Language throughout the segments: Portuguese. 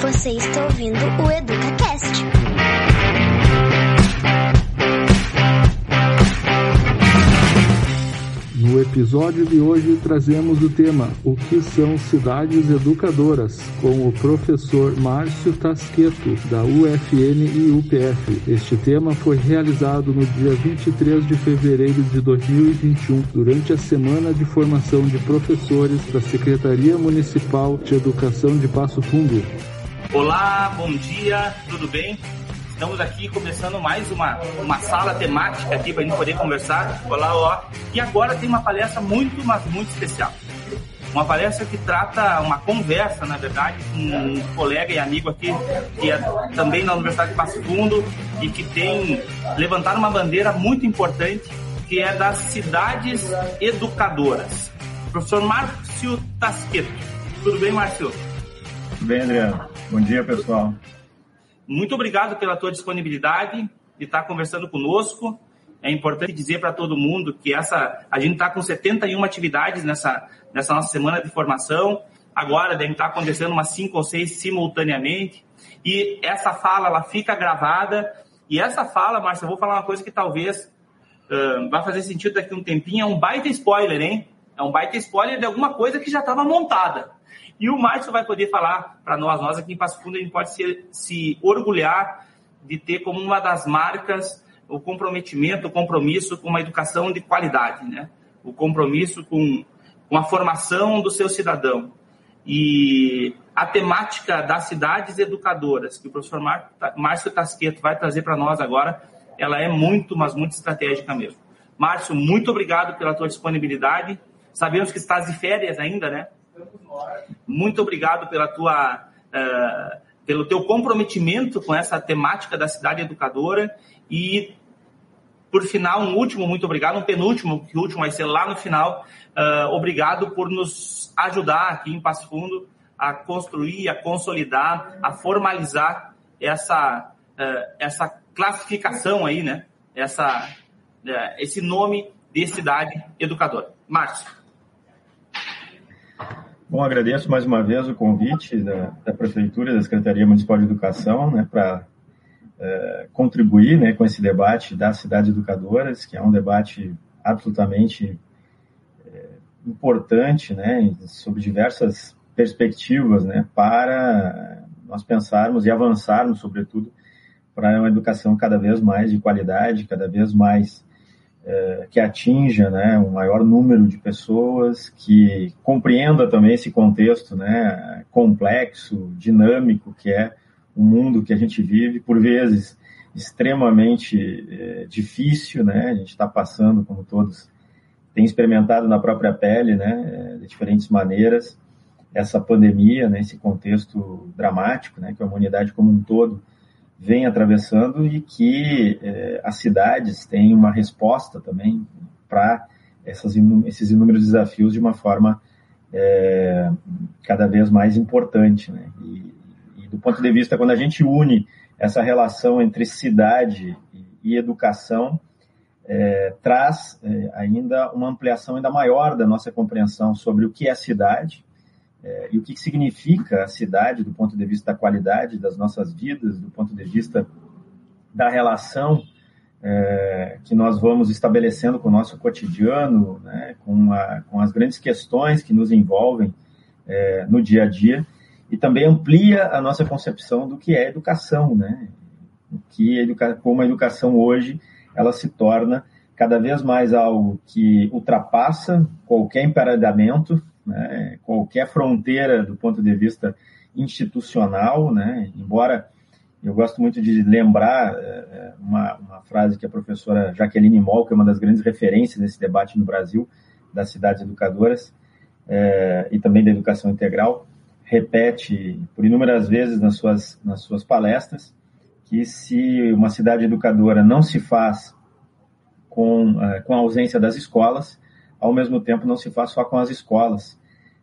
Você está ouvindo o EducaCast. No episódio de hoje trazemos o tema O que são cidades educadoras, com o professor Márcio Tasqueto, da UFN e UPF. Este tema foi realizado no dia 23 de fevereiro de 2021, durante a Semana de Formação de Professores da Secretaria Municipal de Educação de Passo Fundo. Olá, bom dia, tudo bem? Estamos aqui começando mais uma, uma sala temática aqui para a gente poder conversar. Olá, ó. E agora tem uma palestra muito, mas muito especial. Uma palestra que trata uma conversa, na verdade, com um colega e amigo aqui, que é também na Universidade de Passo Fundo e que tem levantado uma bandeira muito importante, que é das cidades educadoras. Professor Márcio Tasqueto. Tudo bem, Márcio? Tudo bem, Adriano. Bom dia, pessoal. Muito obrigado pela tua disponibilidade de estar conversando conosco. É importante dizer para todo mundo que essa a gente está com 71 atividades nessa, nessa nossa semana de formação. Agora deve estar acontecendo umas cinco ou seis simultaneamente. E essa fala ela fica gravada. E essa fala, Márcia, eu vou falar uma coisa que talvez uh, vai fazer sentido daqui a um tempinho. É um baita spoiler, hein? É um baita spoiler de alguma coisa que já estava montada. E o Márcio vai poder falar para nós, nós aqui em Passo Fundo, a gente pode se, se orgulhar de ter como uma das marcas o comprometimento, o compromisso com uma educação de qualidade, né? O compromisso com, com a formação do seu cidadão. E a temática das cidades educadoras, que o professor Márcio Tasqueto vai trazer para nós agora, ela é muito, mas muito estratégica mesmo. Márcio, muito obrigado pela tua disponibilidade. Sabemos que estás de férias ainda, né? Muito obrigado pela tua, uh, pelo teu comprometimento com essa temática da cidade educadora e por final, um último muito obrigado, um penúltimo, que o último vai ser lá no final. Uh, obrigado por nos ajudar aqui em Passo Fundo a construir, a consolidar, a formalizar essa, uh, essa classificação aí, né? Essa, uh, esse nome de cidade educadora. Márcio. Bom, agradeço mais uma vez o convite da, da Prefeitura e da Secretaria Municipal de Educação né, para é, contribuir né, com esse debate das cidades educadoras, que é um debate absolutamente é, importante né, sobre diversas perspectivas né, para nós pensarmos e avançarmos, sobretudo, para uma educação cada vez mais de qualidade, cada vez mais é, que atinja né, um maior número de pessoas, que compreenda também esse contexto né, complexo, dinâmico, que é o mundo que a gente vive, por vezes extremamente é, difícil, né? A gente está passando, como todos têm experimentado na própria pele, né, de diferentes maneiras, essa pandemia, né, esse contexto dramático, né, que a humanidade como um todo vem atravessando e que eh, as cidades têm uma resposta também para esses inúmeros desafios de uma forma eh, cada vez mais importante. Né? E, e, do ponto de vista, quando a gente une essa relação entre cidade e, educação, eh, traz ainda uma ampliação ainda maior da nossa compreensão sobre o que é cidade, é, e o que significa a cidade do ponto de vista da qualidade das nossas vidas, do ponto de vista da relação é, que nós vamos estabelecendo com o nosso cotidiano, né, com, a, com, as grandes questões que nos envolvem é, no dia a dia, e também amplia a nossa concepção do que é educação, né, que educa como a educação hoje ela se torna cada vez mais algo que ultrapassa qualquer emparelhamento né, qualquer fronteira do ponto de vista institucional, né, embora eu gosto muito de lembrar é, uma, uma, frase que a professora Jaqueline Moll, que é uma das grandes referências nesse debate no Brasil, das cidades educadoras é, e também da educação integral, repete por inúmeras vezes nas suas, nas suas palestras que se uma cidade educadora não se faz com, é, com a ausência das escolas, ao mesmo tempo não se faz só com as escolas,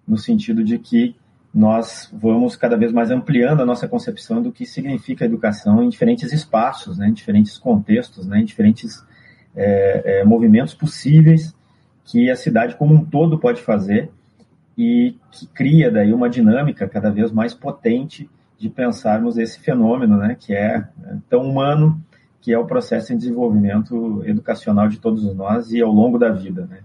no sentido de que nós vamos cada vez mais ampliando a nossa concepção do que significa educação em diferentes espaços, né, em diferentes contextos, né, em diferentes é, é, movimentos possíveis que a cidade como um todo pode fazer e que cria daí uma dinâmica cada vez mais potente de pensarmos esse fenômeno, né, que é, é tão humano, que é o processo de desenvolvimento educacional de todos nós e ao longo da vida, né.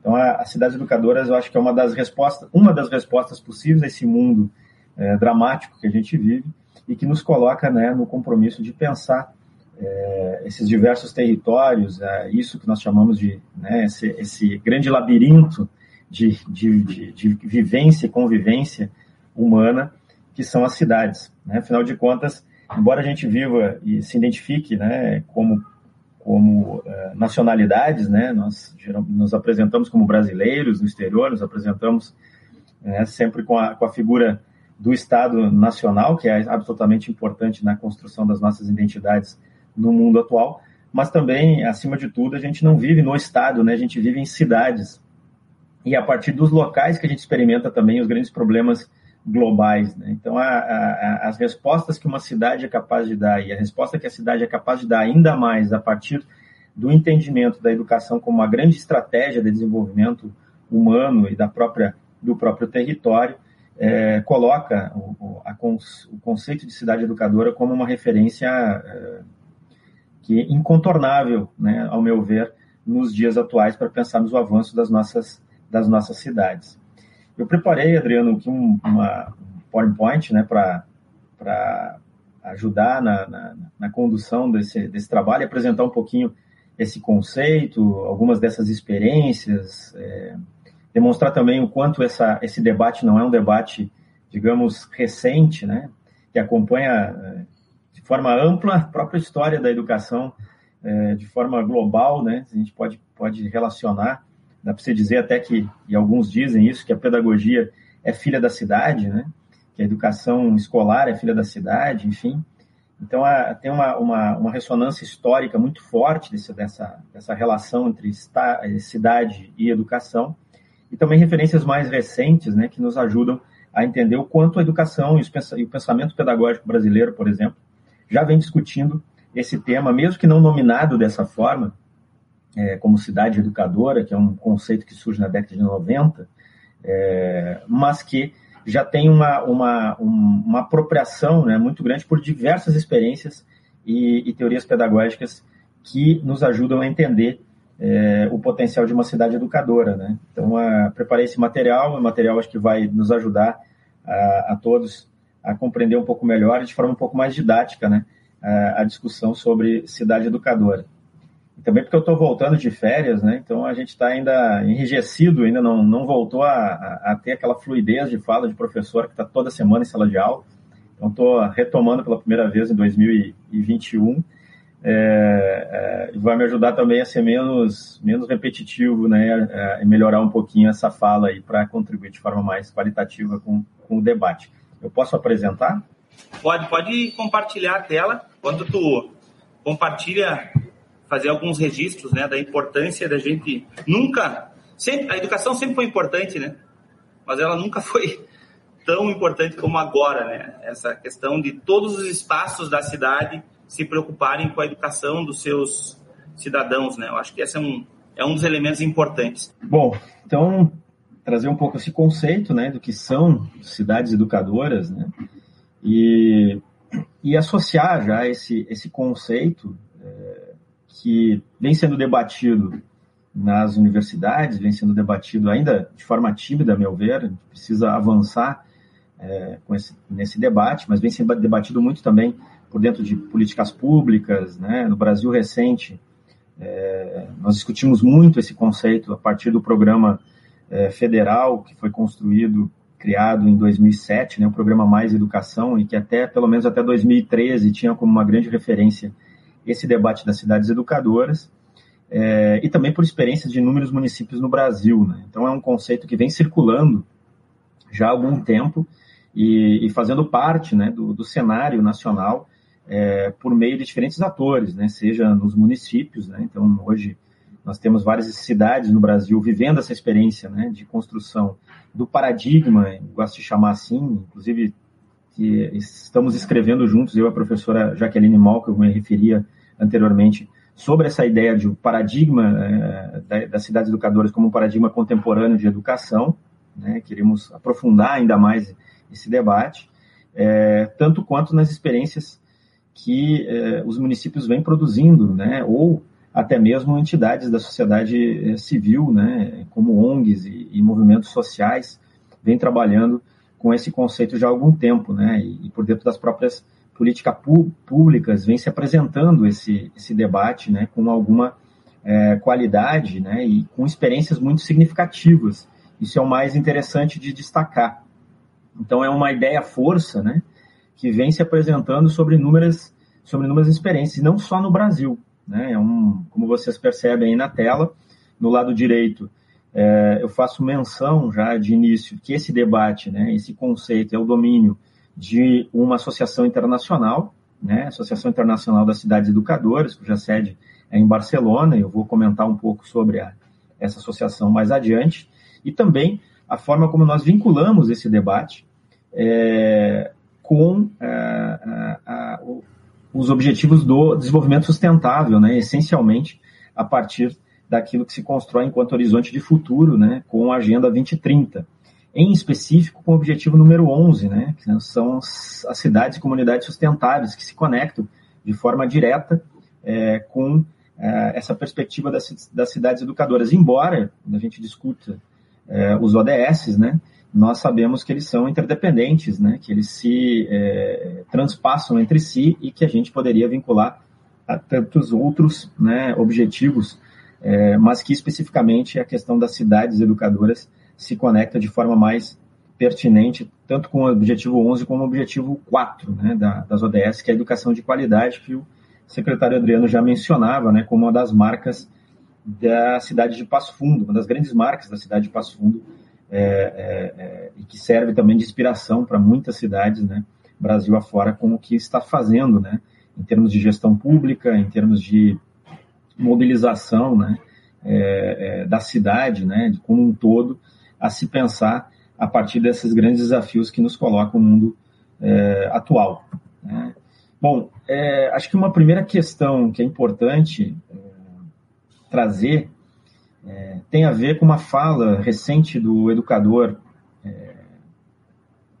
Então, as cidades educadoras, eu acho que é uma das respostas, uma das respostas possíveis a esse mundo é, dramático que a gente vive e que nos coloca, né, no compromisso de pensar é, esses diversos territórios, é, isso que nós chamamos de né, esse, esse, grande labirinto de, de, de, de, vivência e convivência humana que são as cidades. Né? Afinal de contas, embora a gente viva e se identifique né, como, como uh, nacionalidades, né, nós nos apresentamos como brasileiros no exterior, nos apresentamos né, sempre com a, com a figura do Estado nacional, que é absolutamente importante na construção das nossas identidades no mundo atual, mas também, acima de tudo, a gente não vive no Estado, né, a gente vive em cidades. E a partir dos locais que a gente experimenta também os grandes problemas globais. Né? Então, a, a, as respostas que uma cidade é capaz de dar e a resposta que a cidade é capaz de dar ainda mais a partir do entendimento da educação como uma grande estratégia de desenvolvimento humano e da própria do próprio território é, coloca o, a, o, conceito de cidade educadora como uma referência é, que é incontornável, né, ao meu ver, nos dias atuais para pensarmos o avanço das nossas das nossas cidades. Eu preparei, Adriano, aqui um, uma, um PowerPoint né, para ajudar na, na, na, condução desse, desse trabalho, apresentar um pouquinho esse conceito, algumas dessas experiências, é, demonstrar também o quanto essa, esse debate não é um debate, digamos, recente, né, que acompanha é, de forma ampla a própria história da educação, é, de forma global, né, a gente pode, pode relacionar Dá para você dizer até que, e alguns dizem isso, que a pedagogia é filha da cidade, né? que a educação escolar é filha da cidade, enfim. Então, a, tem uma, uma, uma, ressonância histórica muito forte desse, dessa, dessa relação entre esta, cidade e educação, e também referências mais recentes né, que nos ajudam a entender o quanto a educação e o pensamento pedagógico brasileiro, por exemplo, já vem discutindo esse tema, mesmo que não nominado dessa forma, é, como cidade educadora, que é um conceito que surge na década de 90, é, mas que já tem uma, uma, uma apropriação né, muito grande por diversas experiências e, e, teorias pedagógicas que nos ajudam a entender é, o potencial de uma cidade educadora. Né? Então, a, preparei esse material, um material acho que vai nos ajudar a, a todos a compreender um pouco melhor, de forma um pouco mais didática, né, a, a discussão sobre cidade educadora. E também porque eu estou voltando de férias, né? Então a gente está ainda enrijecido, ainda não, não voltou a, a, a, ter aquela fluidez de fala de professor que está toda semana em sala de aula. Então estou retomando pela primeira vez em 2021. É, é, vai me ajudar também a ser menos, menos repetitivo, né? É, e melhorar um pouquinho essa fala aí para contribuir de forma mais qualitativa com, com o debate. Eu posso apresentar? Pode, pode compartilhar a tela. Quando tu compartilha fazer alguns registros, né, da importância da gente nunca, sempre, a educação sempre foi importante, né, mas ela nunca foi tão importante como agora, né, essa questão de todos os espaços da cidade se preocuparem com a educação dos seus cidadãos, né, eu acho que esse é um, é um dos elementos importantes. Bom, então, trazer um pouco esse conceito, né, do que são cidades educadoras, né, e, e associar já esse, esse conceito que vem sendo debatido nas universidades, vem sendo debatido ainda de forma tímida, a meu ver, a gente precisa avançar é, com esse, nesse debate, mas vem sendo debatido muito também por dentro de políticas públicas, né? no Brasil recente, é, nós discutimos muito esse conceito a partir do programa é, federal que foi construído, criado em 2007, né? o programa Mais Educação, e que até, pelo menos até 2013, tinha como uma grande referência esse debate das cidades educadoras, é, e também por experiências de inúmeros municípios no Brasil. Né? Então, é um conceito que vem circulando já há algum tempo e, e fazendo parte né, do, do cenário nacional é, por meio de diferentes atores, né? seja nos municípios. Né? Então, hoje, nós temos várias cidades no Brasil vivendo essa experiência né, de construção do paradigma, gosto de chamar assim, inclusive que estamos escrevendo juntos, eu e a professora Jaqueline Mal, que eu me referia anteriormente, sobre essa ideia de um paradigma é, das cidades educadoras como um paradigma contemporâneo de educação. Né? Queremos aprofundar ainda mais esse debate. é, tanto quanto nas experiências que é, os municípios vêm produzindo, né, ou até mesmo entidades da sociedade civil, né, como ONGs e, e movimentos sociais, vêm trabalhando com esse conceito já há algum tempo, né, e, e por dentro das próprias políticas públicas vem se apresentando esse, esse debate, né, com alguma é, qualidade, né, e com experiências muito significativas. Isso é o mais interessante de destacar. Então é uma ideia força, né, que vem se apresentando sobre inúmeras, sobre inúmeras experiências, não só no Brasil. Né, é um, como vocês percebem aí na tela, no lado direito, é, eu faço menção já de início que esse debate, né, esse conceito é o domínio de uma associação internacional, né, Associação Internacional das Cidades Educadoras, cuja sede é em Barcelona, eu vou comentar um pouco sobre a, essa associação mais adiante, e também a forma como nós vinculamos esse debate é, com é, a, a, os objetivos do desenvolvimento sustentável, né, essencialmente a partir daquilo que se constrói enquanto horizonte de futuro, né, com a Agenda 2030. Em específico, com o objetivo número 11, né, que são as cidades e comunidades sustentáveis que se conectam de forma direta é, com é, essa perspectiva das, das, cidades educadoras. Embora, a gente discuta é, os ODS, né, nós sabemos que eles são interdependentes, né, que eles se é, transpassam entre si e que a gente poderia vincular a tantos outros né, objetivos, é, mas que especificamente a questão das cidades educadoras se conecta de forma mais pertinente, tanto com o objetivo 11 como o objetivo 4 né, da, das ODS, que é a educação de qualidade, que o secretário Adriano já mencionava, né, como uma das marcas da cidade de Passo Fundo, uma das grandes marcas da cidade de Passo Fundo, é, é, é, e que serve também de inspiração para muitas cidades, né, Brasil afora, com o que está fazendo, né, em termos de gestão pública, em termos de mobilização, né, é, é, da cidade, né, como um todo, a se pensar a partir desses grandes desafios que nos coloca o mundo é, atual. Né. Bom, é, acho que uma primeira questão que é importante é, trazer é, tem a ver com uma fala recente do educador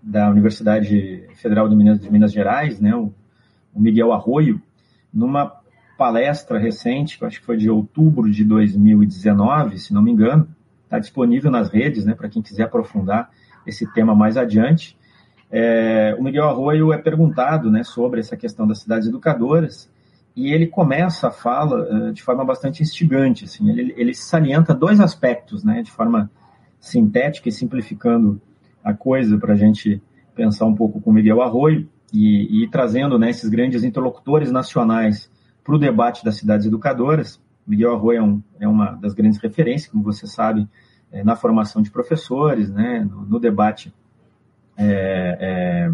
da Universidade Federal de Minas, de Minas Gerais, né, o, o, Miguel Arroio, numa palestra recente, que eu acho que foi de outubro de 2019, se não me engano, está disponível nas redes, né, para quem quiser aprofundar esse tema mais adiante. É, o Miguel Arroio é perguntado né, sobre essa questão das cidades educadoras e ele começa a fala uh, de forma bastante instigante. Assim, ele, ele salienta dois aspectos, né, de forma sintética e simplificando a coisa para a gente pensar um pouco com o Miguel Arroio e, e trazendo né, esses grandes interlocutores nacionais para o debate das cidades educadoras. Miguel Arroio é, um, é, uma das grandes referências, como você sabe, é, na formação de professores, né, no, no debate é, é,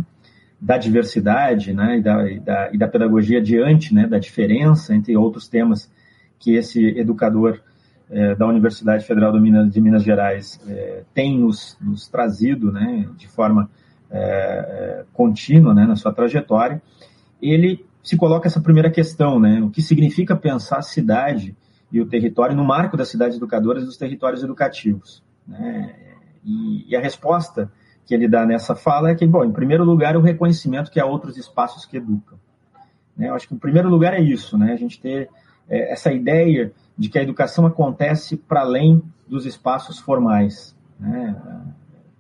da diversidade né, e, da, e, da, e da pedagogia diante né, da diferença, entre outros temas que esse educador é, da Universidade Federal de Minas, de Minas Gerais é, tem nos, nos, trazido né, de forma contínua né, na sua trajetória, ele se coloca essa primeira questão, né, o que significa pensar a cidade e o território no marco das cidades educadoras e dos territórios educativos. Né, e, e a resposta que ele dá nessa fala é que, bom, em primeiro lugar, o reconhecimento que há outros espaços que educam. Né? Eu acho que, em primeiro lugar, é isso, né? A gente ter é, essa ideia de que a educação acontece para além dos espaços formais. Né?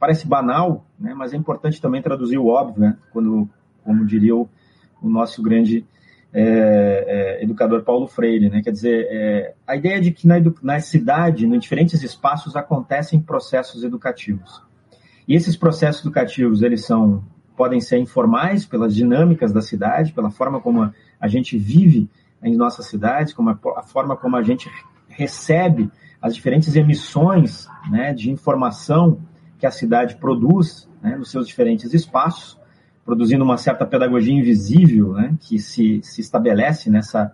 Parece banal, né? mas é importante também traduzir o óbvio, né? Quando, como diria o, o nosso grande é, é, educador Paulo Freire, né? Quer dizer, é, a ideia de que na, na cidade, em diferentes espaços, acontecem processos educativos. E esses processos educativos, eles são podem ser informais pelas dinâmicas da cidade, pela forma como a gente vive em nossa cidade, como a, a forma como a gente recebe as diferentes emissões né, de informação que a cidade produz né, nos seus diferentes espaços, produzindo uma certa pedagogia invisível né, que se, se estabelece nessa,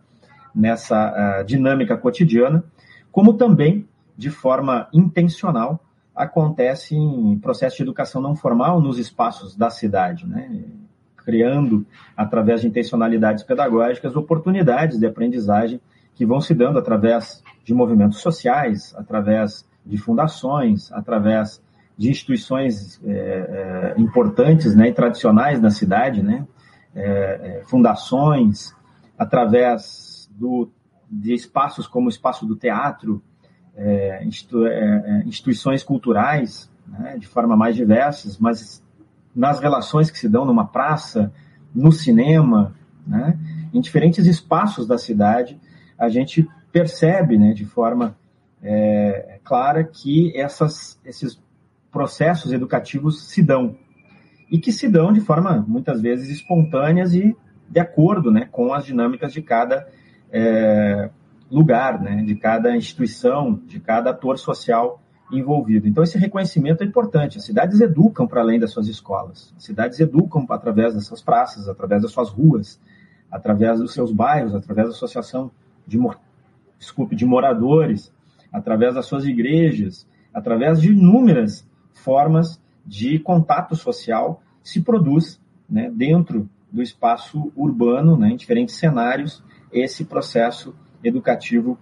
nessa uh, dinâmica cotidiana, como também, de forma intencional, acontece em processo de educação não formal nos espaços da cidade, né? criando, através de intencionalidades pedagógicas, oportunidades de aprendizagem que vão se dando através de movimentos sociais, através de fundações, através de instituições é, é, importantes né, e tradicionais na cidade, né, é, é, fundações, através do, de espaços como o espaço do teatro, é, institu, instituições culturais, né, de forma mais diversas, mas nas relações que se dão numa praça, no cinema, né, em diferentes espaços da cidade, a gente percebe né, de forma é, clara que essas, esses processos educativos se dão. E que se dão de forma, muitas vezes, espontâneas e de acordo né, com as dinâmicas de cada é, lugar, né, de cada instituição, de cada ator social envolvido. Então, esse reconhecimento é importante. As cidades educam para além das suas escolas. As cidades educam através das suas praças, através das suas ruas, através dos seus bairros, através da associação de, desculpe, de moradores, através das suas igrejas, através de inúmeras formas de contato social se produz né, dentro do espaço urbano, né, em diferentes cenários, esse processo educativo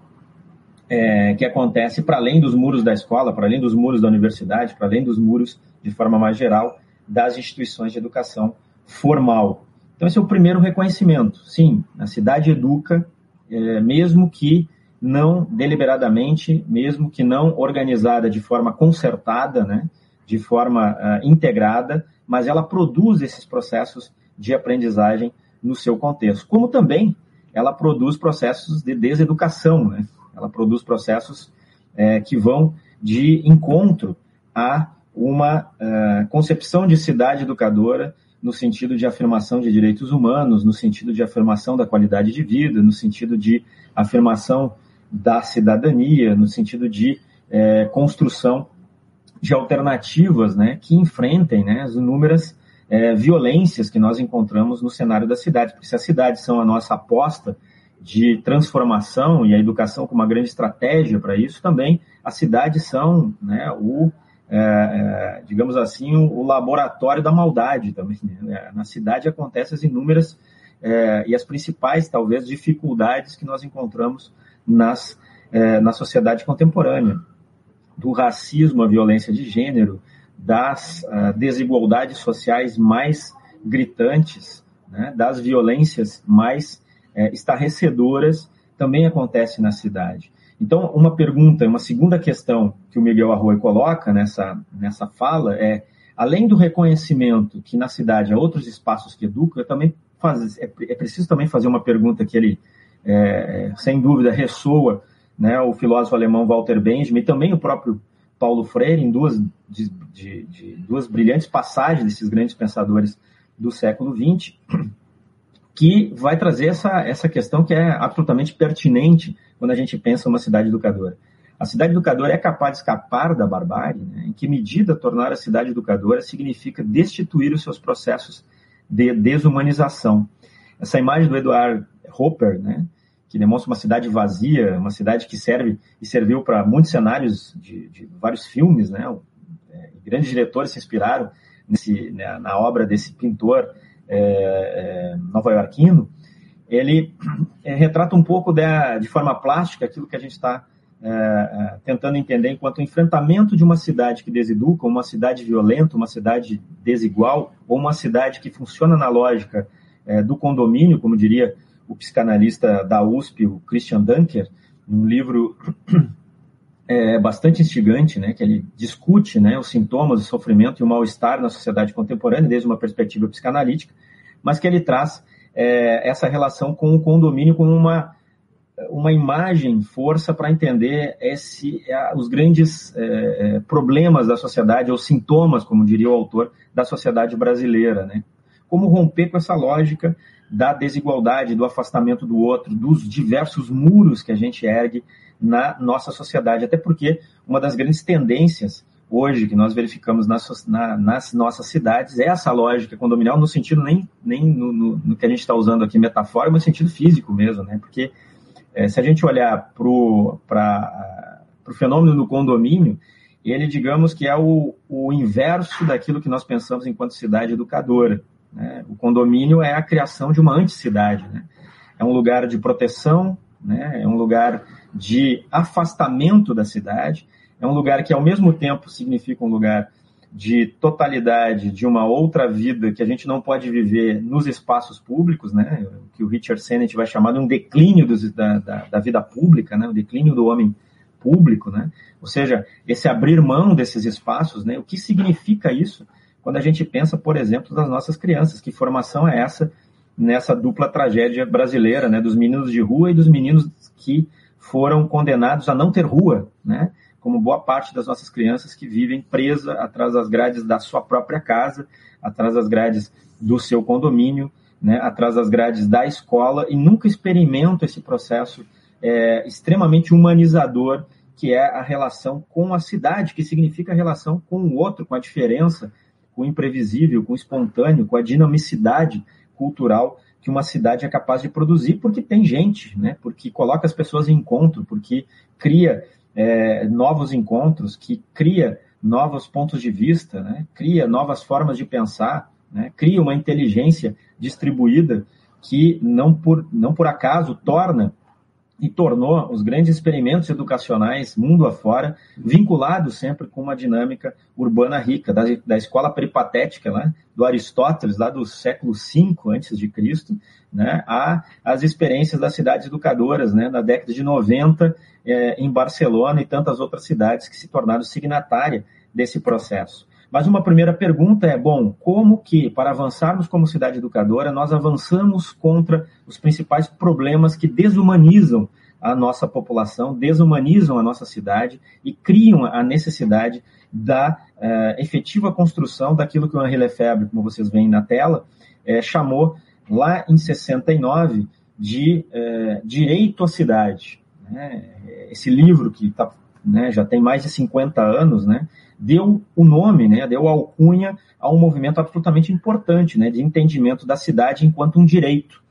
é, que acontece para além dos muros da escola, para além dos muros da universidade, para além dos muros, de forma mais geral, das instituições de educação formal. Então, esse é o primeiro reconhecimento. Sim, a cidade educa, é, mesmo que não deliberadamente, mesmo que não organizada de forma concertada, né, de forma uh, integrada, mas ela produz esses processos de aprendizagem no seu contexto. Como também ela produz processos de deseducação, né? ela produz processos é, que vão de encontro a uma uh, concepção de cidade educadora no sentido de afirmação de direitos humanos, no sentido de afirmação da qualidade de vida, no sentido de afirmação da cidadania, no sentido de é, construção de alternativas né, que enfrentem né, as inúmeras é, violências que nós encontramos no cenário da cidade. Porque se as cidades são a nossa aposta de transformação e a educação como uma grande estratégia para isso, também as cidades são né, o, é, é, digamos assim, o, laboratório da maldade também. Né? Na cidade acontecem as inúmeras é, e as principais, talvez, dificuldades que nós encontramos nas, é, na sociedade contemporânea, do racismo à violência de gênero, das uh, desigualdades sociais mais gritantes, né, das violências mais é, estarrecedoras, também acontece na cidade. Então, uma pergunta, uma segunda questão que o Miguel Arroio coloca nessa, nessa fala é, além do reconhecimento que na cidade há outros espaços que educam, também faz, é, é preciso também fazer uma pergunta que ele é, sem dúvida, ressoa né, o filósofo alemão Walter Benjamin e também o próprio Paulo Freire, em duas, de, de, de duas brilhantes passagens desses grandes pensadores do século XX, que vai trazer essa, essa questão que é absolutamente pertinente quando a gente pensa uma cidade educadora. A cidade educadora é capaz de escapar da barbárie? Né? Em que medida tornar a cidade educadora significa destituir os seus processos de desumanização? Essa imagem do Eduard Hopper, né, que demonstra uma cidade vazia, uma cidade que serve e serviu para muitos cenários de, de, vários filmes, né, é, grandes diretores se inspiraram nesse, né, na obra desse pintor é, é, nova-iorquino, ele é, retrata um pouco de, de, forma plástica aquilo que a gente está é, é, tentando entender enquanto enfrentamento de uma cidade que deseduca, uma cidade violenta, uma cidade desigual, ou uma cidade que funciona na lógica do condomínio, como diria o psicanalista da USP, o Christian Dunker, num livro é, bastante instigante, né, que ele discute né, os sintomas, o sofrimento e o mal-estar na sociedade contemporânea desde uma perspectiva psicanalítica, mas que ele traz é, essa relação com o condomínio como uma, uma imagem, força para entender esse, é, os grandes é, é, problemas da sociedade, ou sintomas, como diria o autor, da sociedade brasileira. Né? Como romper com essa lógica da desigualdade, do afastamento do outro, dos diversos muros que a gente ergue na nossa sociedade. Até porque uma das grandes tendências hoje que nós verificamos nas, na, nas nossas cidades é essa lógica condominial, no sentido nem, nem no, no, no que a gente está usando aqui metafórico, mas no sentido físico mesmo, né? Porque é, se a gente olhar para o fenômeno do condomínio, ele, digamos que é o, o inverso daquilo que nós pensamos enquanto cidade educadora. Né? O condomínio é a criação de uma anticidade. Né? É um lugar de proteção, né? é um lugar de afastamento da cidade, é um lugar que, ao mesmo tempo, significa um lugar de totalidade de uma outra vida que a gente não pode viver nos espaços públicos, né? Que o Richard Sennett vai chamar de um declínio dos, da, da, da, vida pública, né? O declínio do homem público, né? Ou seja, esse abrir mão desses espaços, né? O que significa isso quando a gente pensa, por exemplo, das nossas crianças? Que formação é essa nessa dupla tragédia brasileira, né? Dos meninos de rua e dos meninos que foram condenados a não ter rua, né? como boa parte das nossas crianças que vivem presa atrás das grades da sua própria casa, atrás das grades do seu condomínio, né, atrás das grades da escola e nunca experimentam esse processo é, extremamente humanizador que é a relação com a cidade, que significa a relação com o outro, com a diferença, com o imprevisível, com o espontâneo, com a dinamicidade cultural que uma cidade é capaz de produzir, porque tem gente, né? porque coloca as pessoas em encontro, porque cria é, novos encontros, que cria novos pontos de vista, né? cria novas formas de pensar, né? cria uma inteligência distribuída que não por, não por acaso torna e tornou os grandes experimentos educacionais mundo afora vinculados sempre com uma dinâmica urbana rica, da, da escola peripatética né, do Aristóteles, lá do século V antes de Cristo, né, a as experiências das cidades educadoras, né, na década de 90 é, em Barcelona e tantas outras cidades que se tornaram signatárias desse processo. Mas uma primeira pergunta é, bom, como que, para avançarmos como cidade educadora, nós avançamos contra os principais problemas que desumanizam a nossa população, desumanizam a nossa cidade e criam a necessidade da uh, efetiva construção daquilo que o Henri Lefebvre, como vocês veem na tela, uh, chamou lá em 69 de uh, direito à cidade. Né? Esse livro que tá, né, já tem mais de 50 anos, né, deu o nome, né, deu alcunha a um movimento absolutamente importante né, de entendimento da cidade enquanto um direito.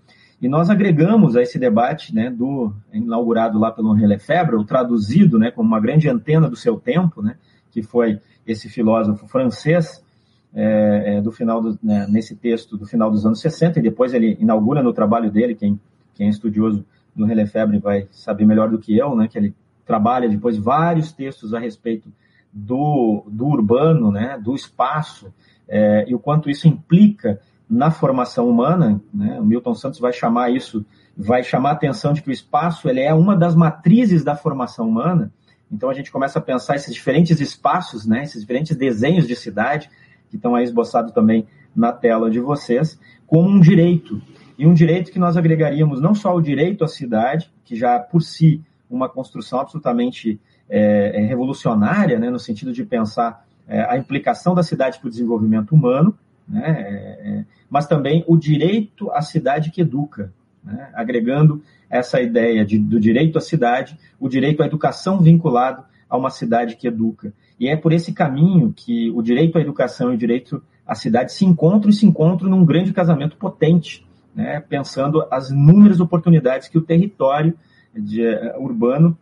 E nós agregamos a esse debate, né, do inaugurado lá pelo Henri Lefebvre, ou traduzido, né, como uma grande antena do seu tempo, né, que foi esse filósofo francês é, é, do final do, né, nesse texto do final dos anos 60 e depois ele inaugura no trabalho dele, quem, quem é estudioso do Henri Lefebvre vai saber melhor do que eu, né, que ele trabalha depois vários textos a respeito do, do urbano, né, do espaço, é, e o quanto isso implica na formação humana. Né, o Milton Santos vai chamar isso, vai chamar a atenção de que o espaço ele é uma das matrizes da formação humana. Então a gente começa a pensar esses diferentes espaços, né, esses diferentes desenhos de cidade, que estão aí esboçados também na tela de vocês, como um direito. E um direito que nós agregaríamos não só o direito à cidade, que já por si uma construção absolutamente é, é, revolucionária, né, no sentido de pensar é, a implicação da cidade para o desenvolvimento humano, né, é, é, mas também o direito à cidade que educa, né, agregando essa ideia de, do direito à cidade, o direito à educação vinculado a uma cidade que educa. E é por esse caminho que o direito à educação e o direito à cidade se encontram e se encontram num grande casamento potente, né, pensando as inúmeras oportunidades que o território de, uh, urbano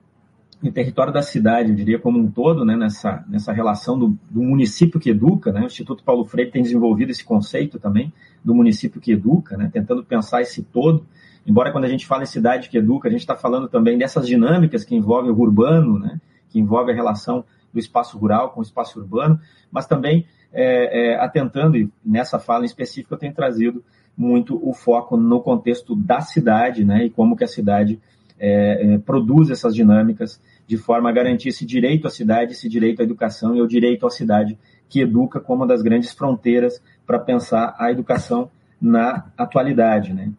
em território da cidade, eu diria como um todo, né, nessa, nessa relação do, do, município que educa, né, o Instituto Paulo Freire tem desenvolvido esse conceito também do município que educa, né, tentando pensar esse todo, embora quando a gente fala em cidade que educa, a gente está falando também dessas dinâmicas que envolvem o urbano, né, que envolve a relação do espaço rural com o espaço urbano, mas também é, é, atentando, e nessa fala em específico eu tenho trazido muito o foco no contexto da cidade, né, e como que a cidade é, é, produz essas dinâmicas de forma a garantir esse direito à cidade, esse direito à educação e o direito à cidade que educa como uma das grandes fronteiras para pensar a educação na atualidade. Né?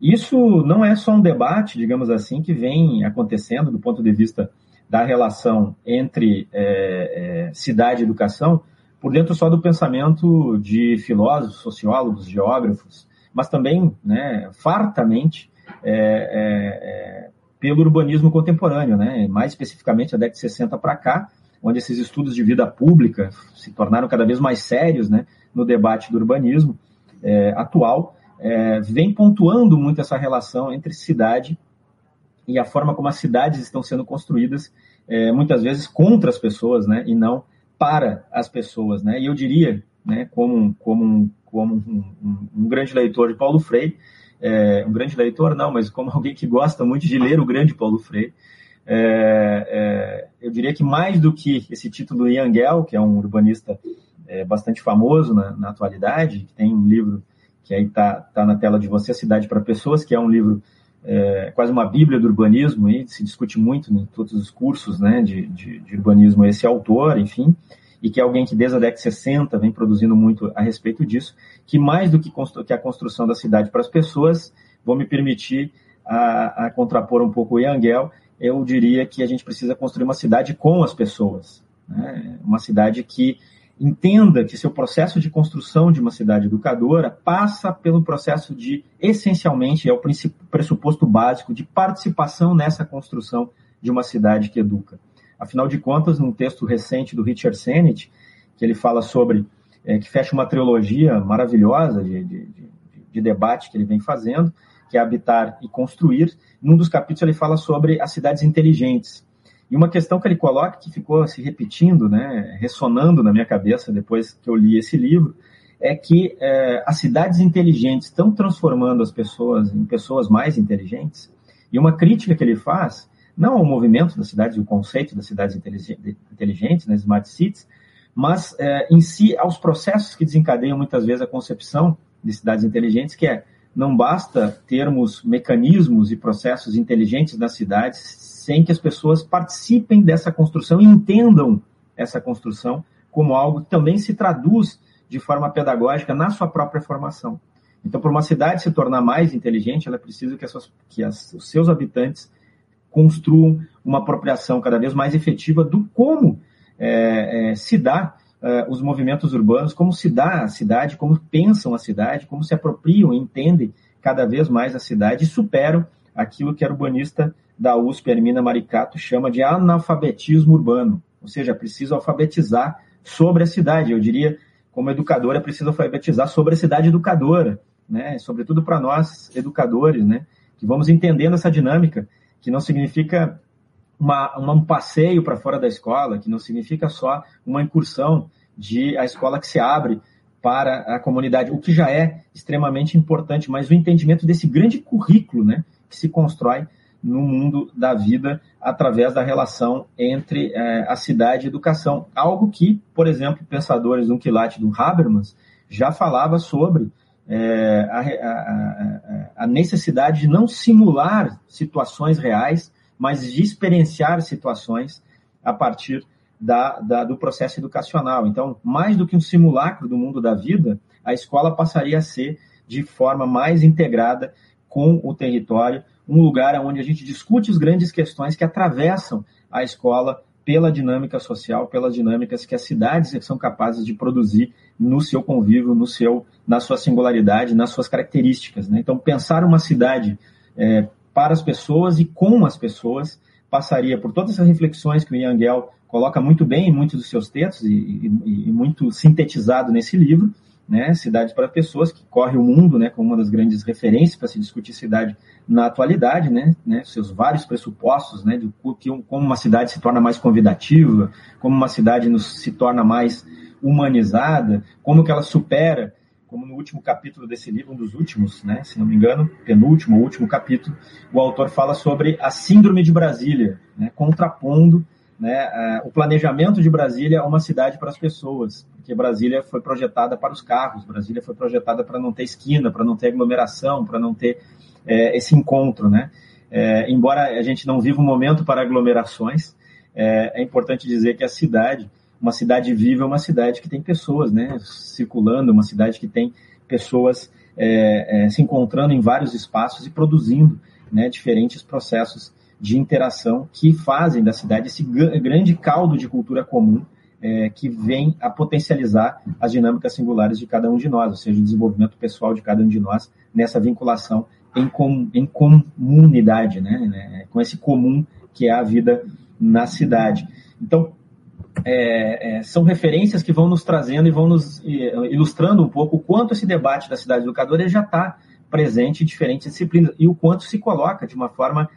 Isso não é só um debate, digamos assim, que vem acontecendo do ponto de vista da relação entre é, é, cidade e educação, por dentro só do pensamento de filósofos, sociólogos, geógrafos, mas também, né, fartamente, é, é, é pelo urbanismo contemporâneo, né? mais especificamente a década de 60 para cá, onde esses estudos de vida pública se tornaram cada vez mais sérios né? no debate do urbanismo é, atual, é, vem pontuando muito essa relação entre cidade e a forma como as cidades estão sendo construídas, é, muitas vezes contra as pessoas, né? e não para as pessoas. Né? E eu diria, né, como, como, como um, um, um grande leitor de Paulo Freire, é, um grande leitor, não, mas como alguém que gosta muito de ler o grande Paulo Freire, é, é, eu diria que mais do que esse título Yangel, que é um urbanista é, bastante famoso na, na, atualidade, que tem um livro que aí está tá na tela de você, Cidade para Pessoas, que é um livro é, quase uma bíblia do urbanismo, e se discute muito em todos os cursos né, de, de, de, urbanismo. Esse autor, enfim, e que é alguém que desde a década de 60 vem produzindo muito a respeito disso, que mais do que, que a construção da cidade para as pessoas, vou me permitir a, a contrapor um pouco o Yangel, eu diria que a gente precisa construir uma cidade com as pessoas, né? uma cidade que entenda que seu processo de construção de uma cidade educadora passa pelo processo de, essencialmente, é o pressuposto básico de participação nessa construção de uma cidade que educa. Afinal de contas, num texto recente do Richard Sennett, que ele fala sobre, é, que fecha uma trilogia maravilhosa de, de, de, de debate que ele vem fazendo, que é Habitar e Construir, num dos capítulos ele fala sobre as cidades inteligentes, e uma questão que ele coloca, que ficou se repetindo, né, ressonando na minha cabeça depois que eu li esse livro, é que é, as cidades inteligentes estão transformando as pessoas em pessoas mais inteligentes. E uma crítica que ele faz, não ao movimento das cidades, o conceito das cidades inteligentes, né, smart cities, mas é, em si aos processos que desencadeiam muitas vezes a concepção de cidades inteligentes, que é não basta termos mecanismos e processos inteligentes nas cidades sem que as pessoas participem dessa construção e entendam essa construção como algo que também se traduz de forma pedagógica na sua própria formação. Então, para uma cidade se tornar mais inteligente, ela precisa que, suas, que as, os seus habitantes construam uma apropriação cada vez mais efetiva do como é, é, se dá é, os movimentos urbanos, como se dá a cidade, como pensam a cidade, como se apropriam e entendem cada vez mais a cidade e superam aquilo que a urbanista da USP, Hermina Maricato, chama de analfabetismo urbano, ou seja, precisa alfabetizar sobre a cidade. Eu diria, como educadora, preciso alfabetizar sobre a cidade educadora, né? sobretudo para nós, educadores, né? que vamos entendendo essa dinâmica, que não significa uma, um passeio para fora da escola, que não significa só uma incursão de a escola que se abre para a comunidade, o que já é extremamente importante, mas o entendimento desse grande currículo né, que se constrói no mundo da vida através da relação entre é, a cidade e a educação. Algo que, por exemplo, pensadores do quilate do Habermas já falava sobre é, a, a, a, necessidade de não simular situações reais, mas de experienciar situações a partir da, da, do processo educacional. Então, mais do que um simulacro do mundo da vida, a escola passaria a ser de forma mais integrada com o território, um lugar onde a gente discute as grandes questões que atravessam a escola pela dinâmica social, pelas dinâmicas que as cidades são capazes de produzir no seu convívio, no seu, na sua singularidade, nas suas características. Né? Então, pensar uma cidade é, para as pessoas e com as pessoas passaria por todas essas reflexões que o Ian Gell coloca muito bem em muitos dos seus textos e, e, e muito sintetizado nesse livro, né, para Pessoas, que corre o mundo né, como uma das grandes referências para se discutir cidade na atualidade, né, né, seus vários pressupostos, né, de como uma cidade se torna mais convidativa, como uma cidade nos, se torna mais humanizada, como que ela supera, como no último capítulo desse livro, um dos últimos, né, se não me engano, penúltimo último capítulo, o autor fala sobre a síndrome de Brasília, né, contrapondo né, o planejamento de Brasília é uma cidade para as pessoas, porque Brasília foi projetada para os carros, Brasília foi projetada para não ter esquina, para não ter aglomeração, para não ter é, esse encontro, né? É, embora a gente não viva um momento para aglomerações, é, é, importante dizer que a cidade, uma cidade viva, é uma cidade que tem pessoas, né, circulando, uma cidade que tem pessoas é, é, se encontrando em vários espaços e produzindo, né, diferentes processos de interação que fazem da cidade esse grande caldo de cultura comum é, que vem a potencializar as dinâmicas singulares de cada um de nós, ou seja, o desenvolvimento pessoal de cada um de nós nessa vinculação em, com, em comunidade, né, né, com esse comum que é a vida na cidade. Então, é, é, são referências que vão nos trazendo e vão nos ilustrando um pouco o quanto esse debate da cidade educadora já está presente em diferentes disciplinas e o quanto se coloca de uma forma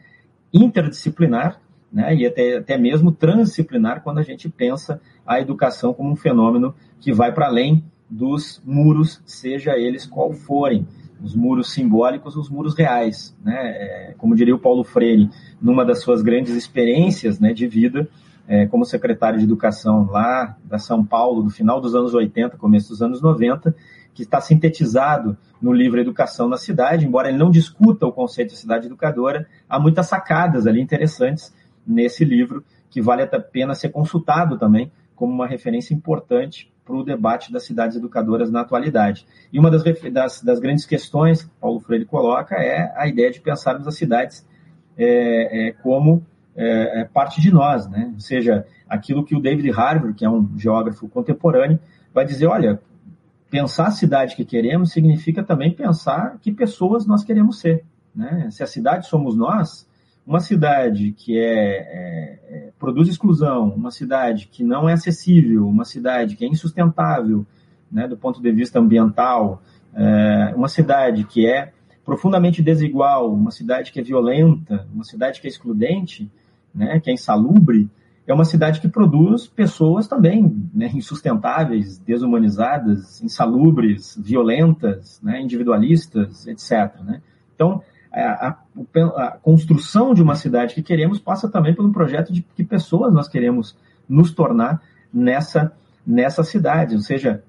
interdisciplinar né, e até, até mesmo transdisciplinar quando a gente pensa a educação como um fenômeno que vai para além dos muros, seja eles qual forem, os muros simbólicos, os muros reais. Né? É, como diria o Paulo Freire, numa das suas grandes experiências né, de vida, é, como secretário de Educação lá da São Paulo, do final dos anos 80, começo dos anos 90, que está sintetizado no livro Educação na Cidade, embora ele não discuta o conceito de cidade educadora, há muitas sacadas ali interessantes nesse livro que vale a pena ser consultado também como uma referência importante para o debate das cidades educadoras na atualidade. E uma das, das, das, grandes questões que Paulo Freire coloca é a ideia de pensarmos as cidades é, é, como é, é, parte de nós, né? ou seja, aquilo que o David Harbour, que é um geógrafo contemporâneo, vai dizer, olha, pensar a cidade que queremos significa também pensar que pessoas nós queremos ser. Né? Se a cidade somos nós, uma cidade que é, é, é, produz exclusão, uma cidade que não é acessível, uma cidade que é insustentável né, do ponto de vista ambiental, é, uma cidade que é profundamente desigual, uma cidade que é violenta, uma cidade que é excludente, né, que é insalubre, é uma cidade que produz pessoas também né, insustentáveis, desumanizadas, insalubres, violentas, né, individualistas, etc. Né? Então, a, a, construção de uma cidade que queremos passa também por um projeto de que pessoas nós queremos nos tornar nessa, nessa cidade, ou seja,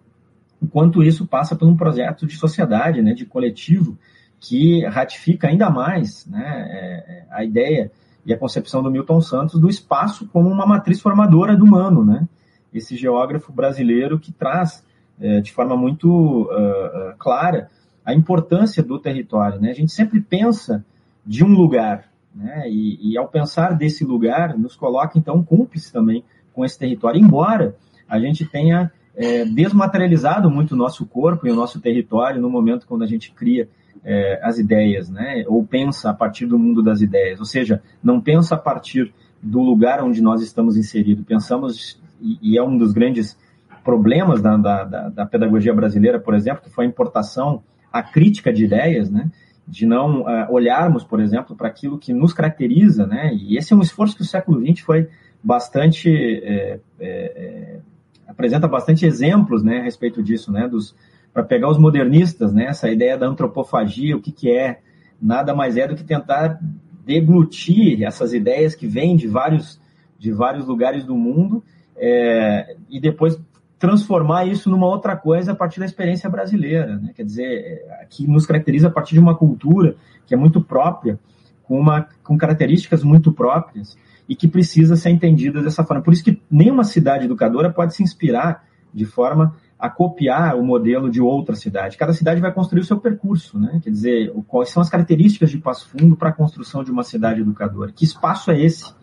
enquanto isso passa por um projeto de sociedade, né, de coletivo, que ratifica ainda mais né, é, é, a ideia e a concepção do Milton Santos do espaço como uma matriz formadora do humano, né? Esse geógrafo brasileiro que traz é, de forma muito uh, clara a importância do território. Né? A gente sempre pensa de um lugar, né? e, e ao pensar desse lugar, nos coloca então cúmplice também com esse território, embora a gente tenha é, desmaterializado muito o nosso corpo e o nosso território no momento quando a gente cria é, as ideias, né? ou pensa a partir do mundo das ideias, ou seja, não pensa a partir do lugar onde nós estamos inseridos, pensamos, e, e é um dos grandes problemas da, da, da, pedagogia brasileira, por exemplo, que foi a importação a crítica de ideias, né? de não uh, olharmos, por exemplo, para aquilo que nos caracteriza, né? E esse é um esforço que o século XX foi bastante é, é, apresenta bastante exemplos, né, a respeito disso, né? Dos para pegar os modernistas, né? Essa ideia da antropofagia, o que que é? Nada mais é do que tentar deglutir essas ideias que vêm de vários de vários lugares do mundo é, e depois transformar isso numa outra coisa a partir da experiência brasileira, né? quer dizer, que nos caracteriza a partir de uma cultura que é muito própria, com, uma, com características muito próprias e que precisa ser entendida dessa forma. Por isso que nenhuma cidade educadora pode se inspirar de forma a copiar o modelo de outra cidade. Cada cidade vai construir o seu percurso, né? Quer dizer, quais são as características de Passo Fundo para a construção de uma cidade educadora? Que espaço é esse?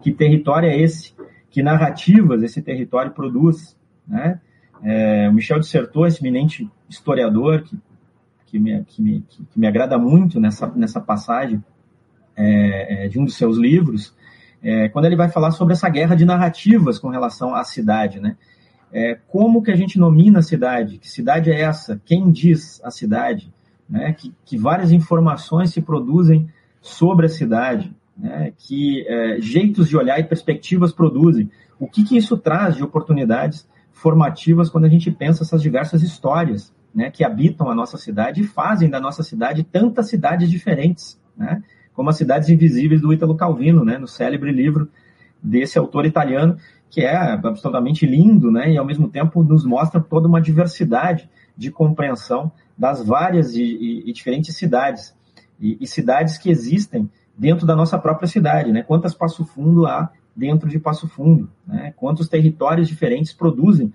Que território é esse? Que narrativas esse território produz? Né? É, o Michel Dissertou, esse eminente historiador que, que, me, que, me, que, me agrada muito nessa, nessa passagem é, é, de um dos seus livros, é, quando ele vai falar sobre essa guerra de narrativas com relação à cidade, né? É, como que a gente nomina a cidade? Que cidade é essa? Quem diz a cidade? Né? Que, que várias informações se produzem sobre a cidade, né? que é, jeitos de olhar e perspectivas produzem. O que, que isso traz de oportunidades formativas quando a gente pensa essas diversas histórias né, que habitam a nossa cidade e fazem da nossa cidade tantas cidades diferentes, né, como as cidades invisíveis do Ítalo Calvino, né, no célebre livro desse autor italiano, que é absolutamente lindo né, e ao mesmo tempo nos mostra toda uma diversidade de compreensão das várias e, e, e diferentes cidades e, e, cidades que existem dentro da nossa própria cidade, né? Quantas Passo Fundo há dentro de Passo Fundo, né? quantos territórios diferentes produzem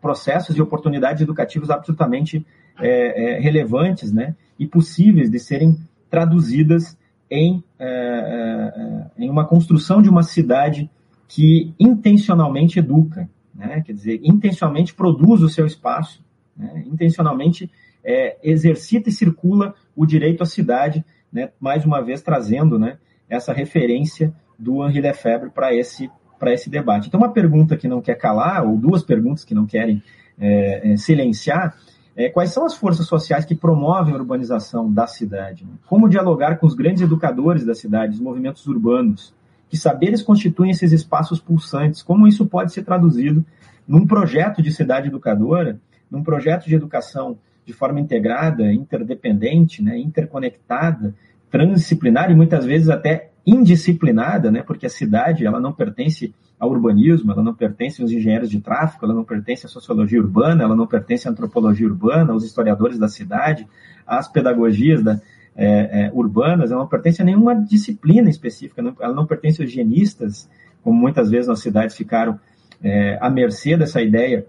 processos e oportunidades educativas absolutamente é, é, relevantes né? e possíveis de serem traduzidas em, é, é, em uma construção de uma cidade que intencionalmente educa, né? quer dizer, intencionalmente produz o seu espaço, né? intencionalmente é, exercita e circula o direito à cidade, né? mais uma vez trazendo né? essa referência do Henri Lefebvre para esse, esse debate. Então, uma pergunta que não quer calar, ou duas perguntas que não querem é, é, silenciar, é, quais são as forças sociais que promovem a urbanização da cidade? Né? Como dialogar com os grandes educadores da cidade, os movimentos urbanos? Que saberes constituem esses espaços pulsantes? Como isso pode ser traduzido num projeto de cidade educadora, num projeto de educação de forma integrada, interdependente, né, interconectada, transdisciplinar e muitas vezes até indisciplinada, né, porque a cidade ela não pertence ao urbanismo, ela não pertence aos engenheiros de tráfego, ela não pertence à sociologia urbana, ela não pertence à antropologia urbana, aos historiadores da cidade, às pedagogias da, é, é, urbanas, ela não pertence a nenhuma disciplina específica, não, ela não pertence aos higienistas, como muitas vezes nas cidades ficaram é, à mercê dessa ideia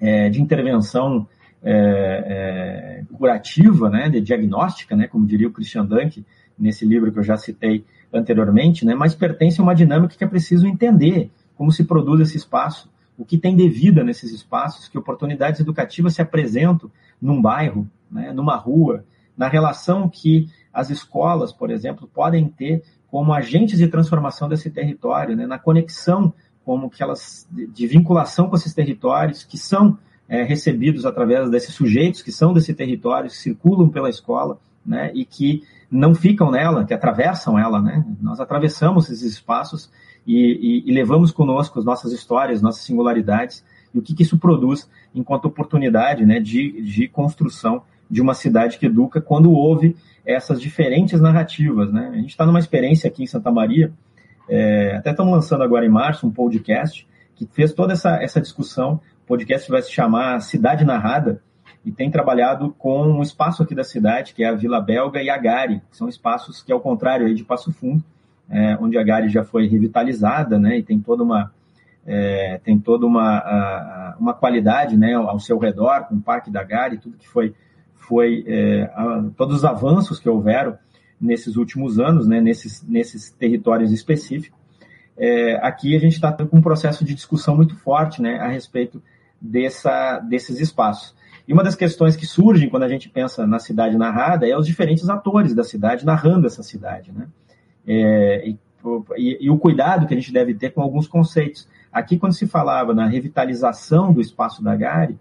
é, de intervenção é, é, curativa, né, de diagnóstica, né, como diria o Christian Dunk nesse livro que eu já citei anteriormente, né, mas pertence a uma dinâmica que é preciso entender como se produz esse espaço, o que tem de vida nesses espaços, que oportunidades educativas se apresentam num bairro, né, numa rua, na relação que as escolas, por exemplo, podem ter como agentes de transformação desse território, né, na conexão como que elas de, vinculação com esses territórios que são é, recebidos através desses sujeitos que são desse território, circulam pela escola, né, e que não ficam nela, que atravessam ela, né? Nós atravessamos esses espaços e, e, e levamos conosco as nossas histórias, nossas singularidades e o que, que isso produz enquanto oportunidade, né, de, de construção de uma cidade que educa quando houve essas diferentes narrativas, né? A gente está numa experiência aqui em Santa Maria, é, até estamos lançando agora em março um podcast que fez toda essa, essa discussão. O podcast vai se chamar Cidade Narrada e tem trabalhado com um espaço aqui da cidade, que é a Vila Belga e a Gare, que são espaços que, ao contrário aí de Passo Fundo, é, onde a Gare já foi revitalizada, né, e tem toda uma é, tem toda uma, a, uma qualidade, né, ao seu redor, com o Parque da Gare, tudo que foi foi é, a, todos os avanços que houveram nesses últimos anos, né, nesses, nesses territórios específicos. É, aqui a gente está com um processo de discussão muito forte né, a respeito dessa, desses espaços. E uma das questões que surgem quando a gente pensa na cidade narrada é os diferentes atores da cidade narrando essa cidade. Né? É, e, e, e, o cuidado que a gente deve ter com alguns conceitos. Aqui, quando se falava na revitalização do espaço da Gare,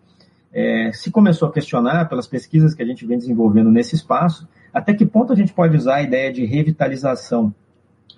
é, se começou a questionar, pelas pesquisas que a gente vem desenvolvendo nesse espaço, até que ponto a gente pode usar a ideia de revitalização?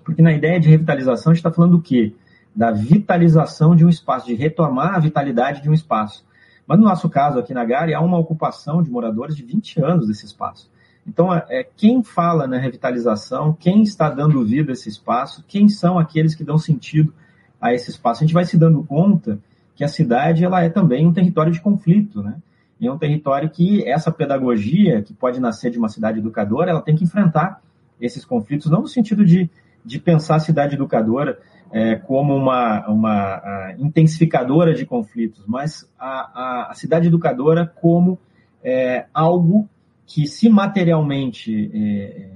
Porque na ideia de revitalização a gente está falando do quê? Da vitalização de um espaço, de retomar a vitalidade de um espaço. Mas no nosso caso aqui na Gare, há uma ocupação de moradores de 20 anos desse espaço. Então, é, é, quem fala na revitalização, quem está dando vida a esse espaço, quem são aqueles que dão sentido a esse espaço? A gente vai se dando conta que a cidade ela é também um território de conflito, né? E é um território que essa pedagogia, que pode nascer de uma cidade educadora, ela tem que enfrentar esses conflitos, não no sentido de, de pensar a cidade educadora é, como uma, uma intensificadora de conflitos, mas a, a, a cidade educadora como é, algo que, se materialmente é,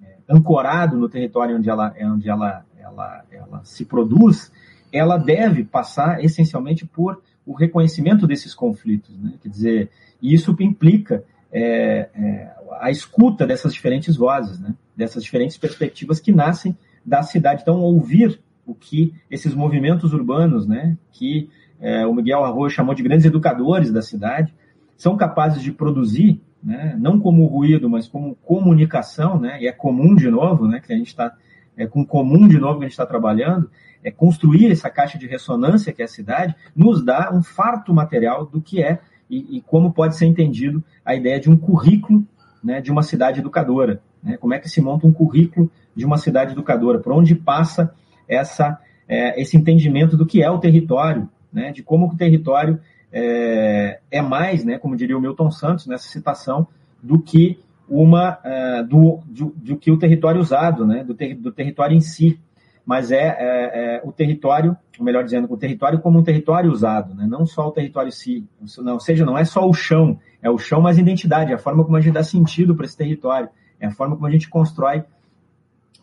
é ancorado no território onde ela, onde ela, ela, ela se produz, ela deve passar essencialmente por o reconhecimento desses conflitos. Né? Quer dizer, isso implica é, é, a escuta dessas diferentes vozes, né? dessas diferentes perspectivas que nascem da cidade. Então, ouvir o que esses movimentos urbanos, né, que é, o Miguel Arroyo chamou de grandes educadores da cidade, são capazes de produzir, né, não como ruído, mas como comunicação, né, e é comum de novo, né, que a gente está é com comum de novo que a gente está trabalhando, é construir essa caixa de ressonância que é a cidade, nos dá um farto material do que é e, e como pode ser entendido a ideia de um currículo né, de uma cidade educadora. Né? Como é que se monta um currículo de uma cidade educadora? Por onde passa essa, é, esse entendimento do que é o território, né? de como o território é, é mais, né, como diria o Milton Santos nessa citação, do que uma uh, do, do, do, que o território usado, né, do, ter, do território em si mas é, é, é, o território, melhor dizendo, o território como um território usado, né? não só o território em si, não, ou seja, não é só o chão, é o chão mais identidade, é a forma como a gente dá sentido para esse território, é a forma como a gente constrói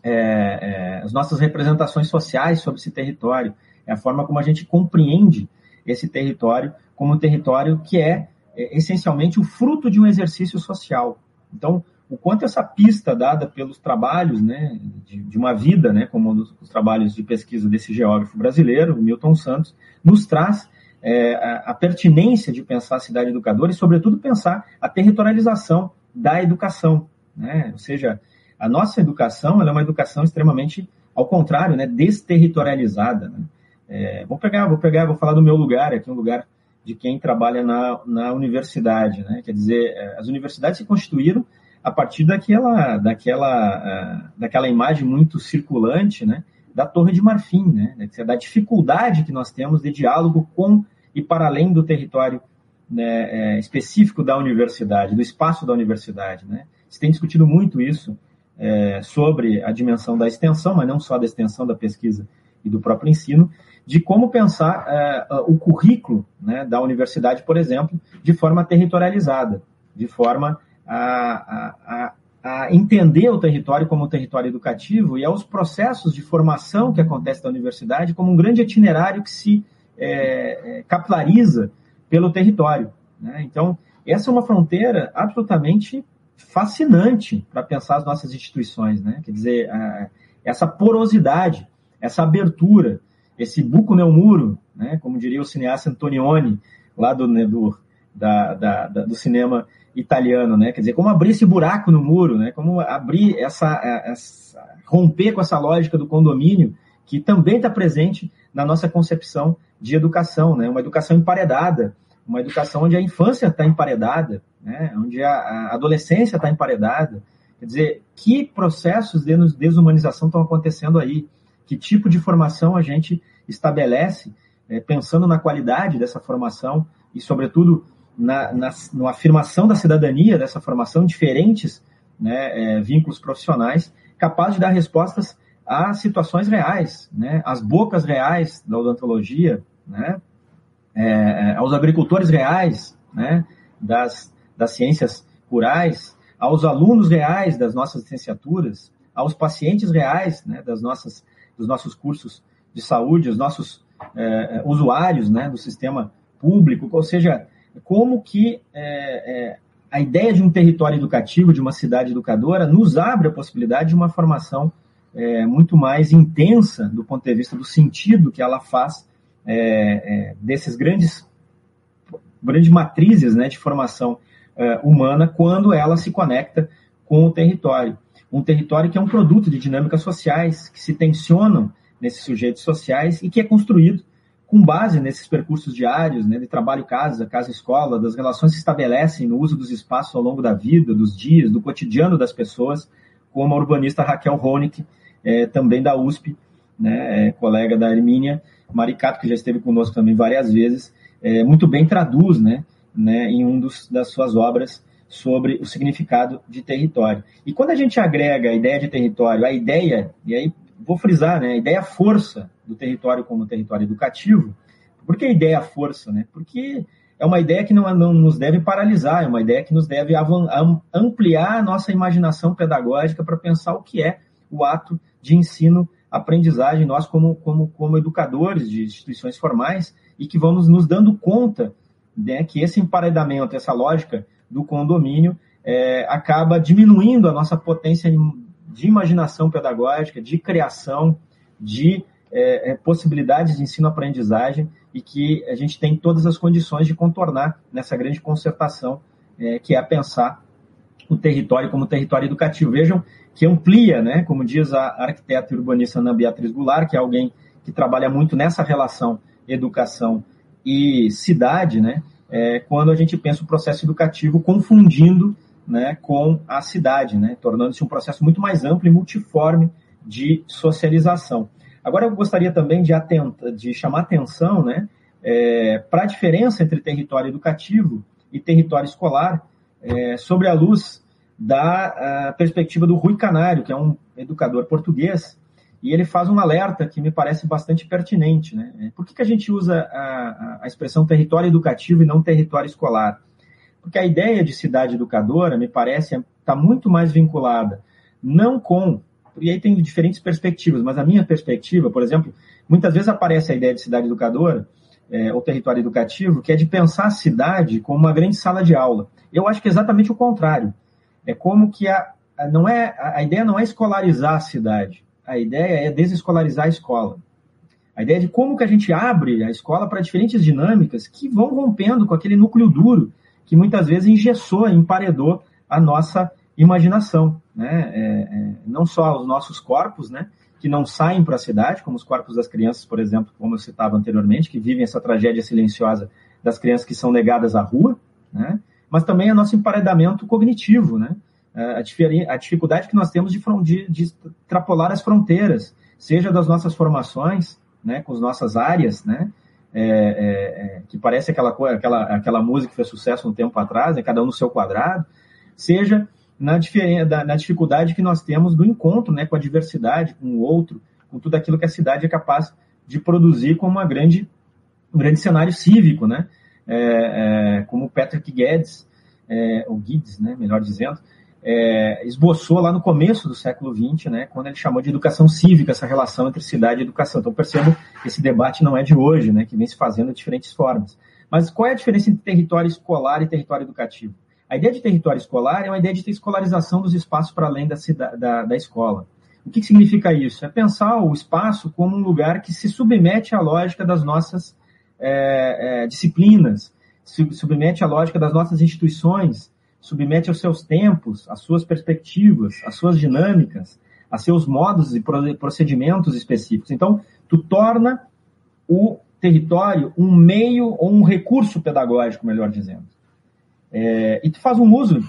é, é, as nossas representações sociais sobre esse território, é a forma como a gente compreende esse território como um território que é, é essencialmente o fruto de um exercício social. Então, o quanto essa pista dada pelos trabalhos né, de, de uma vida, né, como os, os, trabalhos de pesquisa desse geógrafo brasileiro, Milton Santos, nos traz é, a, a, pertinência de pensar a cidade educadora e, sobretudo, pensar a territorialização da educação. Né? Ou seja, a nossa educação é uma educação extremamente, ao contrário, né, desterritorializada. Né? É, vou pegar, vou pegar, vou falar do meu lugar, aqui um lugar de quem trabalha na, na universidade. Né? Quer dizer, é, as universidades se constituíram a partir daquela, daquela, uh, daquela imagem muito circulante, né, da Torre de Marfim, né? da dificuldade que nós temos de diálogo com e para além do território né, é, específico da universidade, do espaço da universidade. Né? Se tem discutido muito isso é, sobre a dimensão da extensão, mas não só da extensão da pesquisa e do próprio ensino, de como pensar é, o currículo né, da universidade, por exemplo, de forma territorializada, de forma a, a, a entender o território como um território educativo e aos processos de formação que acontece na universidade como um grande itinerário que se é, é, capilariza pelo território. Né? Então, essa é uma fronteira absolutamente fascinante para pensar as nossas instituições. Né? Quer dizer, a, essa porosidade, essa abertura, esse buco neo muro, né? como diria o cineasta Antonioni, lá do, né, do, da, da, da, do cinema italiano, né? Quer dizer, como abrir esse buraco no muro, né? Como abrir essa, essa romper com essa lógica do condomínio que também está presente na nossa concepção de educação, né? Uma educação emparedada, uma educação onde a infância está emparedada, né? Onde a, adolescência está emparedada. Quer dizer, que processos de desumanização estão acontecendo aí? Que tipo de formação a gente estabelece, é, pensando na qualidade dessa formação e, sobretudo, na, na, na afirmação da cidadania, dessa formação, diferentes né, é, vínculos profissionais, capazes de dar respostas a situações reais, né, às bocas reais da odontologia, né, é, é, aos agricultores reais né, das, das ciências rurais, aos alunos reais das nossas licenciaturas, aos pacientes reais né, das nossas, dos nossos cursos de saúde, os nossos é, é usuários né, do sistema público, ou seja, como que é, é, a ideia de um território educativo, de uma cidade educadora, nos abre a possibilidade de uma formação é, muito mais intensa do ponto de vista do sentido que ela faz é, é, desses grandes, grandes matrizes né, de formação é, humana quando ela se conecta com o território. Um território que é um produto de dinâmicas sociais que se tensionam nesses sujeitos sociais e que é construído com base nesses percursos diários, né, de trabalho casa, casa-escola, das relações que estabelecem no uso dos espaços ao longo da vida, dos dias, do cotidiano das pessoas, como a urbanista Raquel Ronick, é, também da USP, né, é, colega da Hermínia Maricato, que já esteve conosco também várias vezes, é, muito bem traduz né, né, em um dos, das suas obras sobre o significado de território. E quando a gente agrega a ideia de território, a ideia, e aí vou frisar, né, a ideia força do território como território educativo. Por que a ideia força? Né? Porque é uma ideia que não, não nos deve paralisar, é uma ideia que nos deve ampliar a nossa imaginação pedagógica para pensar o que é o ato de ensino, aprendizagem, nós como, como, como educadores de instituições formais, e que vamos nos dando conta né, que esse emparedamento, essa lógica do condomínio, é, acaba diminuindo a nossa potência de imaginação pedagógica, de criação, de é, é, possibilidades de ensino-aprendizagem e que a gente tem todas as condições de contornar nessa grande concertação é, que é pensar o território como território educativo. Vejam que amplia, né, como diz a arquiteta e urbanista Ana Beatriz Goulart, que é alguém que trabalha muito nessa relação educação e cidade, né, é, quando a gente pensa o processo educativo confundindo né, com a cidade, né, tornando-se um processo muito mais amplo e multiforme de socialização. Agora, eu gostaria também de, atenta, de chamar atenção né, é, para a diferença entre território educativo e território escolar, é, sobre a luz da a perspectiva do Rui Canário, que é um educador português, e ele faz um alerta que me parece bastante pertinente. Né? É, por que, que a gente usa a, a expressão território educativo e não território escolar? Porque a ideia de cidade educadora, me parece, está muito mais vinculada não com. E aí tem diferentes perspectivas, mas a minha perspectiva, por exemplo, muitas vezes aparece a ideia de cidade educadora, é, ou território educativo, que é de pensar a cidade como uma grande sala de aula. Eu acho que é exatamente o contrário. É como que a, a não é, a, ideia não é escolarizar a cidade, a ideia é desescolarizar a escola. A ideia de como que a gente abre a escola para diferentes dinâmicas que vão rompendo com aquele núcleo duro que muitas vezes engessou, emparedou a nossa imaginação, né? É, é, não só os nossos corpos, né? Que não saem para a cidade, como os corpos das crianças, por exemplo, como eu citava anteriormente, que vivem essa tragédia silenciosa das crianças que são negadas à rua, né? Mas também o nosso emparedamento cognitivo, né? a, a dificuldade que nós temos de, de, de extrapolar as fronteiras, seja das nossas formações, né, com as nossas áreas, né, é, é, é que parece aquela, aquela, aquela música que fez sucesso um tempo atrás, né, cada um no seu quadrado, seja na, na dificuldade que nós temos do encontro né, com a diversidade, com o outro, com tudo aquilo que a cidade é capaz de produzir como uma grande, um grande cenário cívico, né? É, é, como Patrick Guedes, é, ou Guedes, né, melhor dizendo, é, esboçou lá no começo do século XX, né, quando ele chamou de educação cívica essa relação entre cidade e educação. Então percebo que esse debate não é de hoje, né, que vem se fazendo de diferentes formas. Mas qual é a diferença entre território escolar e território educativo? A ideia de território escolar é uma ideia de escolarização dos espaços para além da, da, da escola. O que, que significa isso? É pensar o espaço como um lugar que se submete à lógica das nossas é, é, disciplinas, submete à lógica das nossas instituições, submete aos seus tempos, às suas perspectivas, às suas dinâmicas, a seus modos e procedimentos específicos. Então, tu torna o território um meio ou um recurso pedagógico, melhor dizendo. É, e tu faz um uso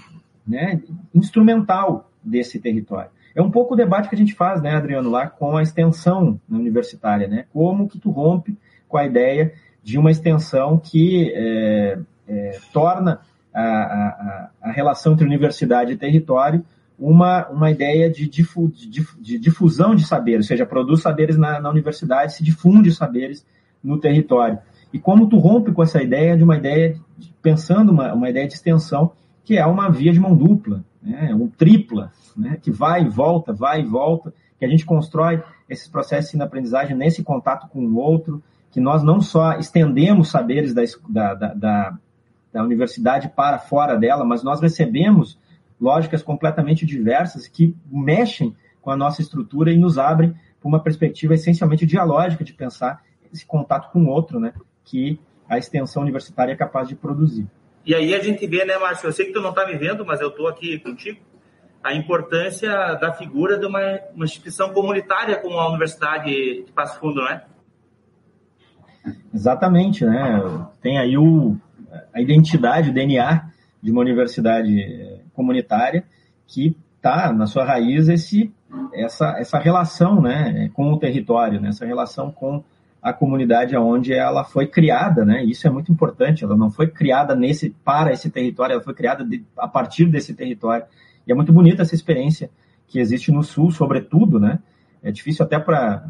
né, instrumental desse território. É um pouco o debate que a gente faz, né, Adriano, lá com a extensão universitária, né? Como que tu rompe com a ideia de uma extensão que é, é, torna a, a, a, relação entre universidade e território uma, uma ideia de, difu, de, de difusão de saberes, ou seja, produz saberes na, na universidade, se difunde saberes no território. E como tu rompe com essa ideia de uma ideia, de, pensando uma, uma ideia de extensão, que é uma via de mão dupla, né, um tripla, né, que vai e volta, vai e volta, que a gente constrói esses processos de aprendizagem nesse contato com o outro, que nós não só estendemos saberes da, da, da, da universidade para fora dela, mas nós recebemos lógicas completamente diversas que mexem com a nossa estrutura e nos abrem para uma perspectiva essencialmente dialógica de pensar esse contato com o outro, né, que a extensão universitária é capaz de produzir. E aí a gente vê, né, Márcio? Eu sei que tu não está me vendo, mas eu estou aqui contigo. A importância da figura de uma, uma instituição comunitária como a Universidade de Passo Fundo, né? Exatamente, né? Tem aí o, a identidade, o DNA de uma universidade comunitária que está na sua raiz esse, essa, essa relação né, com o território, né, essa relação com a comunidade onde ela foi criada, né? Isso é muito importante. Ela não foi criada nesse para esse território, ela foi criada de, a partir desse território. E é muito bonita essa experiência que existe no Sul, sobretudo, né? É difícil até para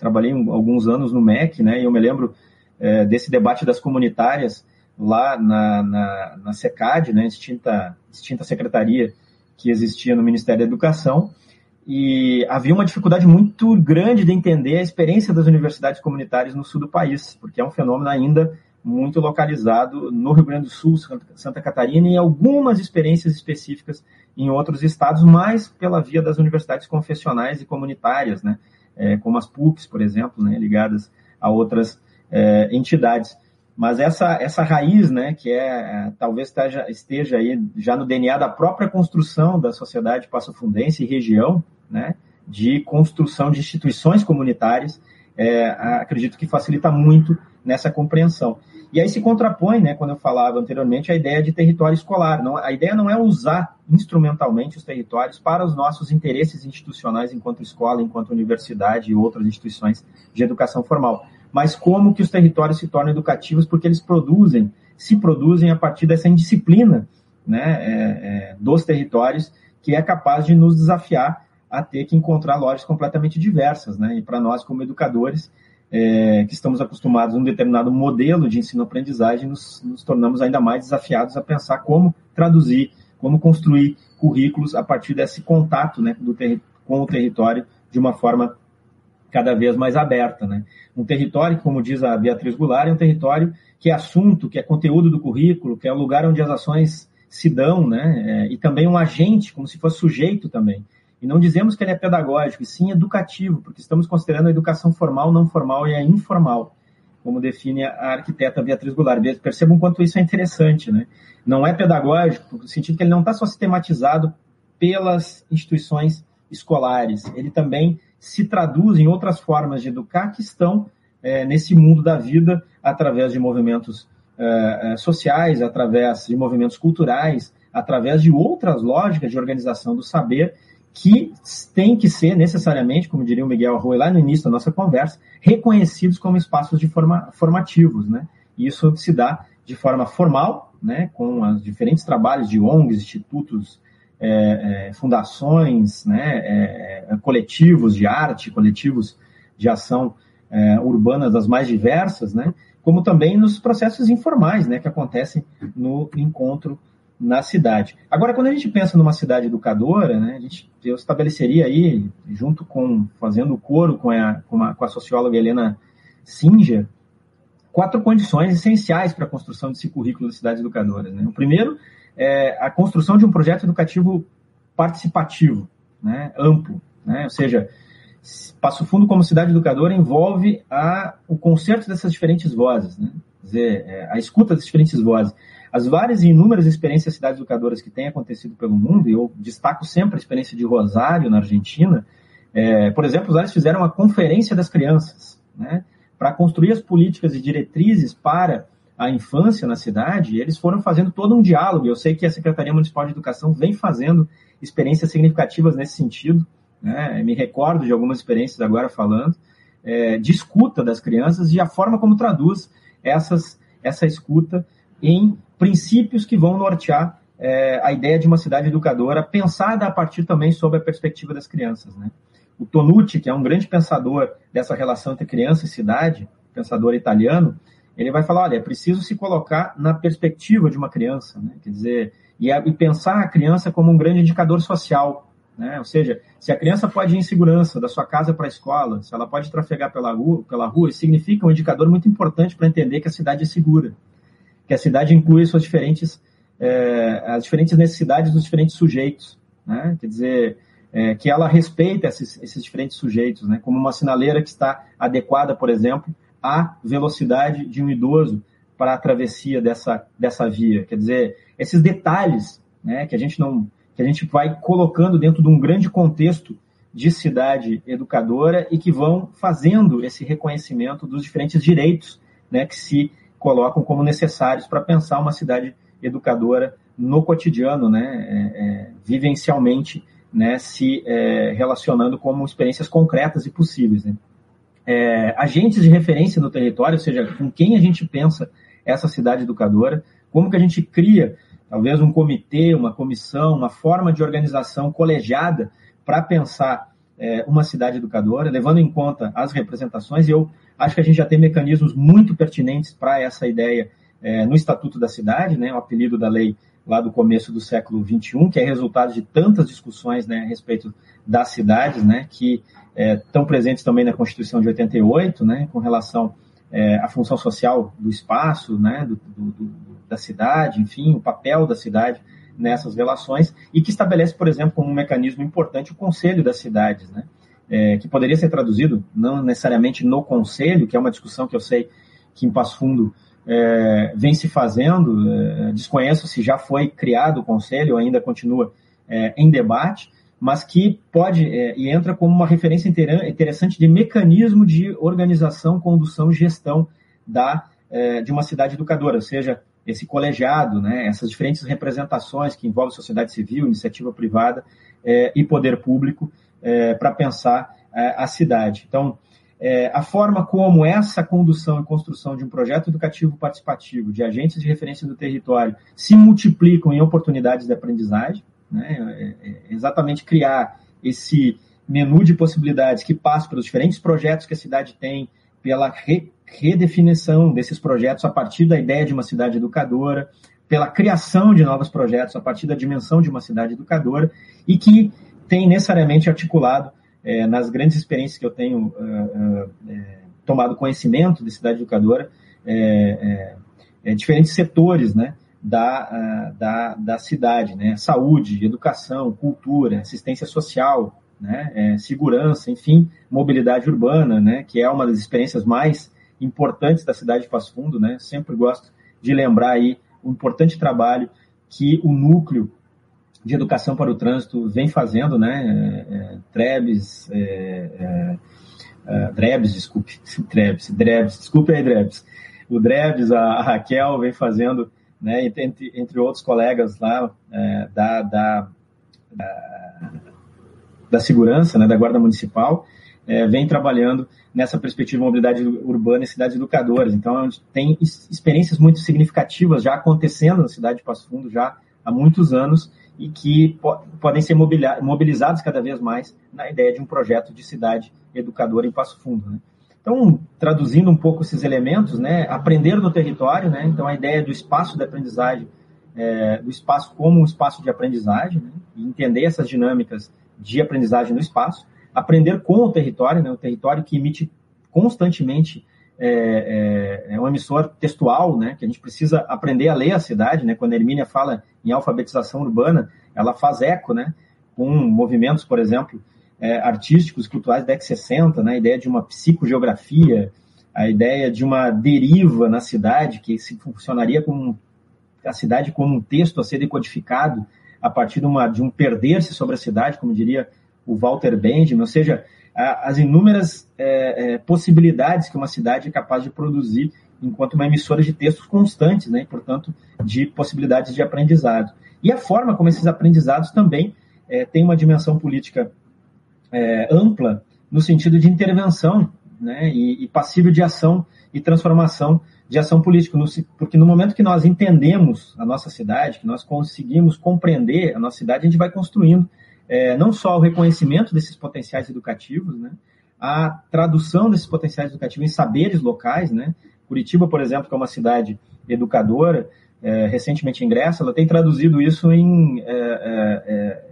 trabalhei alguns anos no MEC, né? E eu me lembro é, desse debate das comunitárias lá na, na, na SECAD, né? Extinta, extinta secretaria que existia no Ministério da Educação e havia uma dificuldade muito grande de entender a experiência das universidades comunitárias no sul do país, porque é um fenômeno ainda muito localizado no Rio Grande do Sul, Santa Catarina e algumas experiências específicas em outros estados, mais pela via das universidades confessionais e comunitárias, né, é, como as PUCs, por exemplo, né, ligadas a outras é, entidades. Mas essa, essa raiz, né, que é, é talvez esteja, esteja aí já no DNA da própria construção da sociedade passofundense e região, né, de construção de instituições comunitárias, é, acredito que facilita muito nessa compreensão. E aí se contrapõe, né, quando eu falava anteriormente, a ideia de território escolar. Não, a ideia não é usar instrumentalmente os territórios para os nossos interesses institucionais enquanto escola, enquanto universidade e outras instituições de educação formal, mas como que os territórios se tornam educativos porque eles produzem, se produzem a partir dessa indisciplina né, é, é, dos territórios que é capaz de nos desafiar a ter que encontrar lojas completamente diversas, né? E para nós, como educadores, é, que estamos acostumados a um determinado modelo de ensino-aprendizagem, nos, nos, tornamos ainda mais desafiados a pensar como traduzir, como construir currículos a partir desse contato né, do com o território de uma forma cada vez mais aberta. Né? Um território, como diz a Beatriz Goulart, é um território que é assunto, que é conteúdo do currículo, que é o lugar onde as ações se dão, né? É, e também um agente, como se fosse sujeito também. E não dizemos que ele é pedagógico, e sim educativo, porque estamos considerando a educação formal, não formal e a informal, como define a arquiteta Beatriz Goulart. Percebam quanto isso é interessante, né? Não é pedagógico, no sentido que ele não está só sistematizado pelas instituições escolares, ele também se traduz em outras formas de educar que estão é, nesse mundo da vida através de movimentos é, é sociais, através de movimentos culturais, através de outras lógicas de organização do saber que tem que ser necessariamente, como diria o Miguel Arroio lá no início da nossa conversa, reconhecidos como espaços de forma, formativos, né? E isso se dá de forma formal, né, com os diferentes trabalhos de ONGs, institutos, é, é, fundações, né, é, é coletivos de arte, coletivos de ação é, urbana das mais diversas, né, como também nos processos informais, né, que acontecem no encontro na cidade. Agora, quando a gente pensa numa cidade educadora, né, a gente, eu estabeleceria aí, junto com, fazendo o coro com a, com a, com a socióloga Helena Singer, quatro condições essenciais para a construção desse currículo de cidades educadoras. Né? O primeiro é a construção de um projeto educativo participativo, né, amplo, né? ou seja, Passo Fundo como cidade educadora envolve a, o concerto dessas diferentes vozes, né? Dizer, é, a escuta das diferentes vozes. As várias e inúmeras experiências cidades educadoras que têm acontecido pelo mundo, e eu destaco sempre a experiência de Rosário, na Argentina, é, por exemplo, eles fizeram uma conferência das crianças, né? Para construir as políticas e diretrizes para a infância na cidade, eles foram fazendo todo um diálogo. Eu sei que a Secretaria Municipal de Educação vem fazendo experiências significativas nesse sentido, né? Me recordo de algumas experiências agora falando, é, de escuta das crianças e a forma como traduz essas, essa escuta em princípios que vão nortear é, a ideia de uma cidade educadora, pensada a partir também sobre a perspectiva das crianças. Né? O Tonucci, que é um grande pensador dessa relação entre criança e cidade, pensador italiano, ele vai falar, olha, é preciso se colocar na perspectiva de uma criança, né? quer dizer, e, a, e pensar a criança como um grande indicador social, né? Ou seja, se a criança pode ir em segurança da sua casa para a escola, se ela pode trafegar pela rua, pela rua, isso significa um indicador muito importante para entender que a cidade é segura, que a cidade inclui suas diferentes, é, as diferentes necessidades dos diferentes sujeitos. Né? Quer dizer, é, que ela respeita esses, esses diferentes sujeitos, né? como uma sinaleira que está adequada, por exemplo, à velocidade de um idoso para a travessia dessa, dessa via. Quer dizer, esses detalhes né, que a gente não que a gente vai colocando dentro de um grande contexto de cidade educadora e que vão fazendo esse reconhecimento dos diferentes direitos né, que se colocam como necessários para pensar uma cidade educadora no cotidiano, né, é, é, vivencialmente, né, se é, relacionando como experiências concretas e possíveis. Né. É, agentes de referência no território, ou seja, com quem a gente pensa essa cidade educadora, como que a gente cria talvez um comitê, uma comissão, uma forma de organização colegiada para pensar é, uma cidade educadora, levando em conta as representações. E eu acho que a gente já tem mecanismos muito pertinentes para essa ideia é, no Estatuto da Cidade, né, o apelido da lei lá do começo do século XXI, que é resultado de tantas discussões né, a respeito das cidades, né, que é, estão presentes também na Constituição de 88, né, com relação é, à função social do espaço, né, do, do da cidade, enfim, o papel da cidade nessas relações, e que estabelece, por exemplo, como um mecanismo importante o Conselho das Cidades, né? É, que poderia ser traduzido não necessariamente no Conselho, que é uma discussão que eu sei que em Passo Fundo é, vem se fazendo, é, desconheço se já foi criado o Conselho ou ainda continua é, em debate, mas que pode é, e entra como uma referência interessante de mecanismo de organização, condução gestão da, é, de uma cidade educadora, ou seja, esse colegiado, né, essas diferentes representações que envolvem sociedade civil, iniciativa privada é, e poder público é, para pensar é, a cidade. Então, é, a forma como essa condução e construção de um projeto educativo participativo, de agentes de referência do território, se multiplicam em oportunidades de aprendizagem, né, é, é, exatamente criar esse menu de possibilidades que passa pelos diferentes projetos que a cidade tem, pela re redefinição desses projetos a partir da ideia de uma cidade educadora, pela criação de novos projetos a partir da dimensão de uma cidade educadora e que tem necessariamente articulado é, nas grandes experiências que eu tenho uh, uh, é, tomado conhecimento de cidade educadora, é, é, é diferentes setores né, da, uh, da, da cidade, né, saúde, educação, cultura, assistência social, né, segurança, enfim, mobilidade urbana, né, que é uma das experiências mais importantes da cidade de Passo Fundo, né? Sempre gosto de lembrar aí o importante trabalho que o núcleo de educação para o trânsito vem fazendo, né? É, é, Trebes, é, é, é Drebs, desculpe, Trebes, Drebs, desculpe aí, Drebs. O Drebs, a, a Raquel vem fazendo né, entre, entre outros colegas lá é, da, da, da, da, segurança, né, da Guarda Municipal, é, vem trabalhando nessa perspectiva de mobilidade urbana em cidades educadoras. Então, gente tem experiências muito significativas já acontecendo na cidade de Passo Fundo já há muitos anos e que po podem ser mobilizados cada vez mais na ideia de um projeto de cidade educadora em Passo Fundo. Né? Então, traduzindo um pouco esses elementos, né, aprender no território, né, então a ideia do espaço de aprendizagem, é, do espaço como um espaço de aprendizagem, né, e entender essas dinâmicas de aprendizagem no espaço, aprender com o território, né, o território que emite constantemente é, é, é, um emissor textual, né, que a gente precisa aprender a ler a cidade, né, quando a Hermínia fala em alfabetização urbana, ela faz eco, né, com movimentos, por exemplo, é, artísticos, culturais da década 60, né, a ideia de uma psicogeografia, a ideia de uma deriva na cidade, que se funcionaria como a cidade como um texto a ser decodificado a partir de, uma, de um perder-se sobre a cidade, como diria o Walter Benjamin, ou seja, a, as inúmeras é, é, possibilidades que uma cidade é capaz de produzir enquanto uma emissora de textos constantes, né, e, portanto, de possibilidades de aprendizado. E a forma como esses aprendizados também é, têm uma dimensão política é, ampla no sentido de intervenção né, e, e passível de ação e transformação de ação política, porque no momento que nós entendemos a nossa cidade, que nós conseguimos compreender a nossa cidade, a gente vai construindo é, não só o reconhecimento desses potenciais educativos, né, a tradução desses potenciais educativos em saberes locais, né, Curitiba, por exemplo, que é uma cidade educadora, é, recentemente ingressa, ela tem traduzido isso em é, é, é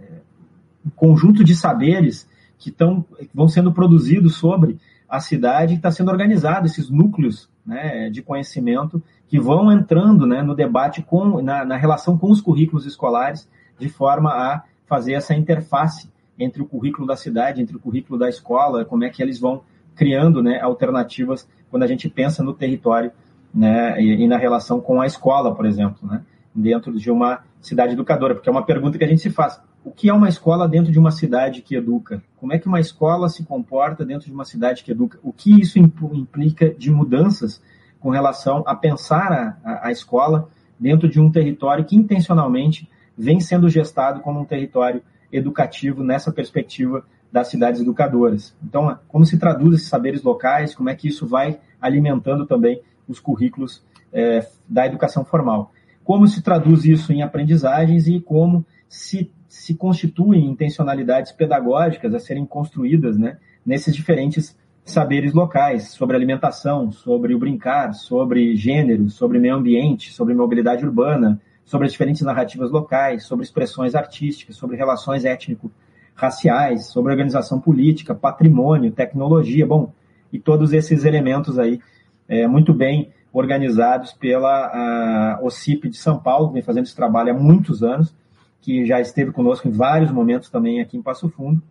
um conjunto de saberes que, tão, vão sendo produzidos sobre a cidade está sendo organizado esses núcleos né, de conhecimento que vão entrando né, no debate com, na, na, relação com os currículos escolares, de forma a fazer essa interface entre o currículo da cidade, entre o currículo da escola, como é que eles vão criando né, alternativas quando a gente pensa no território né, e, e, na relação com a escola, por exemplo, né, dentro de uma cidade educadora, porque é uma pergunta que a gente se faz o que é uma escola dentro de uma cidade que educa? Como é que uma escola se comporta dentro de uma cidade que educa? O que isso implica de mudanças com relação a pensar a, a, a escola dentro de um território que intencionalmente vem sendo gestado como um território educativo nessa perspectiva das cidades educadoras. Então, como se traduz esses saberes locais, como é que isso vai alimentando também os currículos é, da educação formal. Como se traduz isso em aprendizagens e como se se constituem intencionalidades pedagógicas a serem construídas né, nesses diferentes saberes locais, sobre alimentação, sobre o brincar, sobre gênero, sobre meio ambiente, sobre mobilidade urbana, sobre as diferentes narrativas locais, sobre expressões artísticas, sobre relações étnico-raciais, sobre organização política, patrimônio, tecnologia, bom, e todos esses elementos aí é, muito bem organizados pela OCIP de São Paulo, vem fazendo esse trabalho há muitos anos, que já esteve conosco em vários momentos também aqui em Passo Fundo,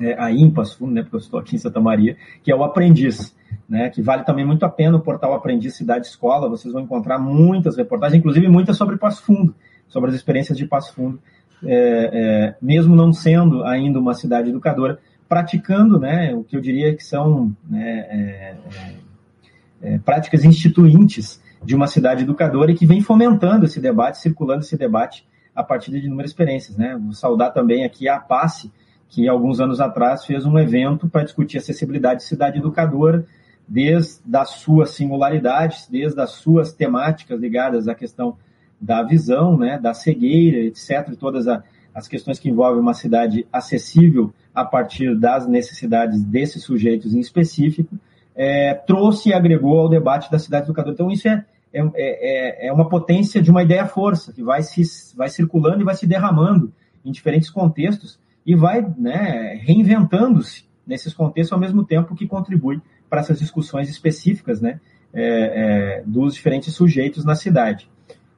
é, aí em Passo Fundo, né, porque eu estou aqui em Santa Maria, que é o Aprendiz, né, que vale também muito a pena o portal Aprendiz Cidade Escola, vocês vão encontrar muitas reportagens, inclusive muitas sobre Passo Fundo, sobre as experiências de Passo Fundo, é, é, mesmo não sendo ainda uma cidade educadora, praticando né, o que eu diria que são né, é, é, é, práticas instituintes de uma cidade educadora e que vem fomentando esse debate, circulando esse debate a partir de inúmeras experiências. Né? Vou saudar também aqui a PASSE, que alguns anos atrás fez um evento para discutir acessibilidade de cidade educadora, desde as suas singularidades, desde as suas temáticas ligadas à questão da visão, né, da cegueira, etc., todas as questões que envolvem uma cidade acessível a partir das necessidades desses sujeitos em específico, é, trouxe e agregou ao debate da cidade educadora. Então, isso é, é, é, é, é uma potência de uma ideia-força, que vai, se, vai circulando e vai se derramando em diferentes contextos e vai né, reinventando-se nesses contextos ao mesmo tempo que contribui para essas discussões específicas né, é, é, dos diferentes sujeitos na cidade.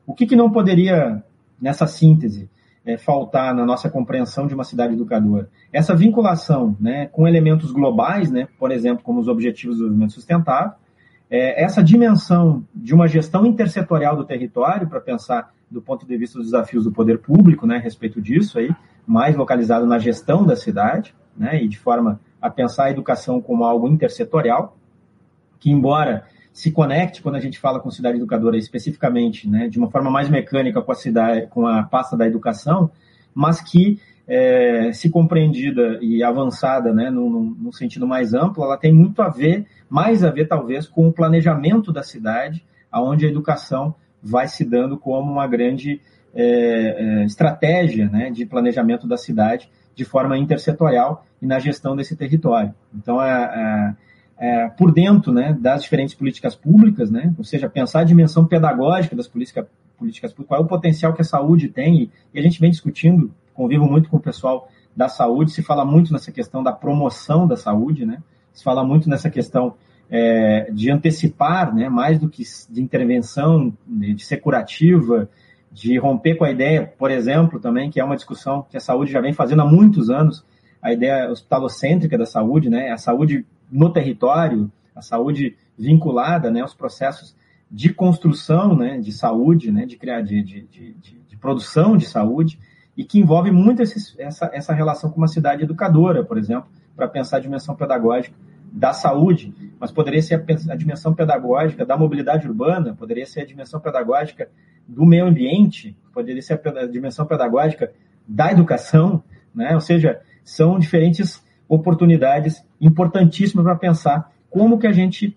O que, que não poderia, nessa síntese, é, faltar na nossa compreensão de uma cidade educadora? Essa vinculação né, com elementos globais, né, por exemplo, como os Objetivos do Desenvolvimento Sustentável, é, essa dimensão de uma gestão intersetorial do território, para pensar do ponto de vista dos desafios do poder público, né, a respeito disso aí, mais localizado na gestão da cidade, né, e de forma a pensar a educação como algo intersetorial, que embora se conecte quando a gente fala com cidade educadora especificamente, né, de uma forma mais mecânica com a cidade, com a pasta da educação, mas que é, se compreendida e avançada, né, num, num, sentido mais amplo, ela tem muito a ver, mais a ver talvez, com o planejamento da cidade, aonde a educação vai se dando como uma grande é, é, estratégia né, de planejamento da cidade de forma intersetorial e na gestão desse território. Então, é, é, é, por dentro né, das diferentes políticas públicas, né, ou seja, pensar a dimensão pedagógica das políticas, públicas, qual é o potencial que a saúde tem, e a gente vem discutindo, convivo muito com o pessoal da saúde, se fala muito nessa questão da promoção da saúde, né, se fala muito nessa questão é, de antecipar, né, mais do que de intervenção, de, de ser curativa, de romper com a ideia, por exemplo, também, que é uma discussão que a saúde já vem fazendo há muitos anos, a ideia hospitalocêntrica da saúde, né, a saúde no território, a saúde vinculada né, aos processos de construção né, de saúde, né, de, criar, de, de, de, de produção de saúde, e que envolve muito esse, essa, essa relação com uma cidade educadora, por exemplo, para pensar a dimensão pedagógica da saúde, mas poderia ser a, a, dimensão pedagógica da mobilidade urbana, poderia ser a dimensão pedagógica do meio ambiente, poderia ser a, a dimensão pedagógica da educação, né? ou seja, são diferentes oportunidades importantíssimas para pensar como que a gente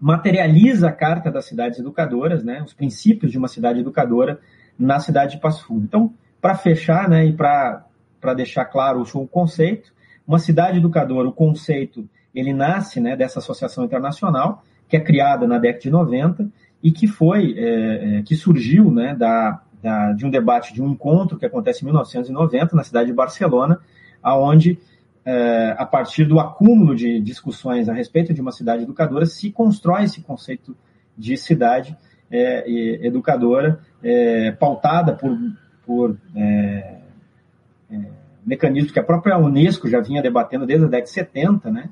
materializa a Carta das Cidades Educadoras, né, os princípios de uma cidade educadora na cidade de Passo Fundo. Então, para fechar né, e para deixar claro o conceito, uma cidade educadora, o conceito, ele nasce né, dessa associação internacional, que é criada na década de 90 e que foi, é, é, que surgiu né, da, da, de um debate, de um encontro que acontece em 1990 na cidade de Barcelona, aonde é, a partir do acúmulo de discussões a respeito de uma cidade educadora, se constrói esse conceito de cidade é, educadora, é, pautada por, por é, é, mecanismos que a própria Unesco já vinha debatendo desde a década de 70, né,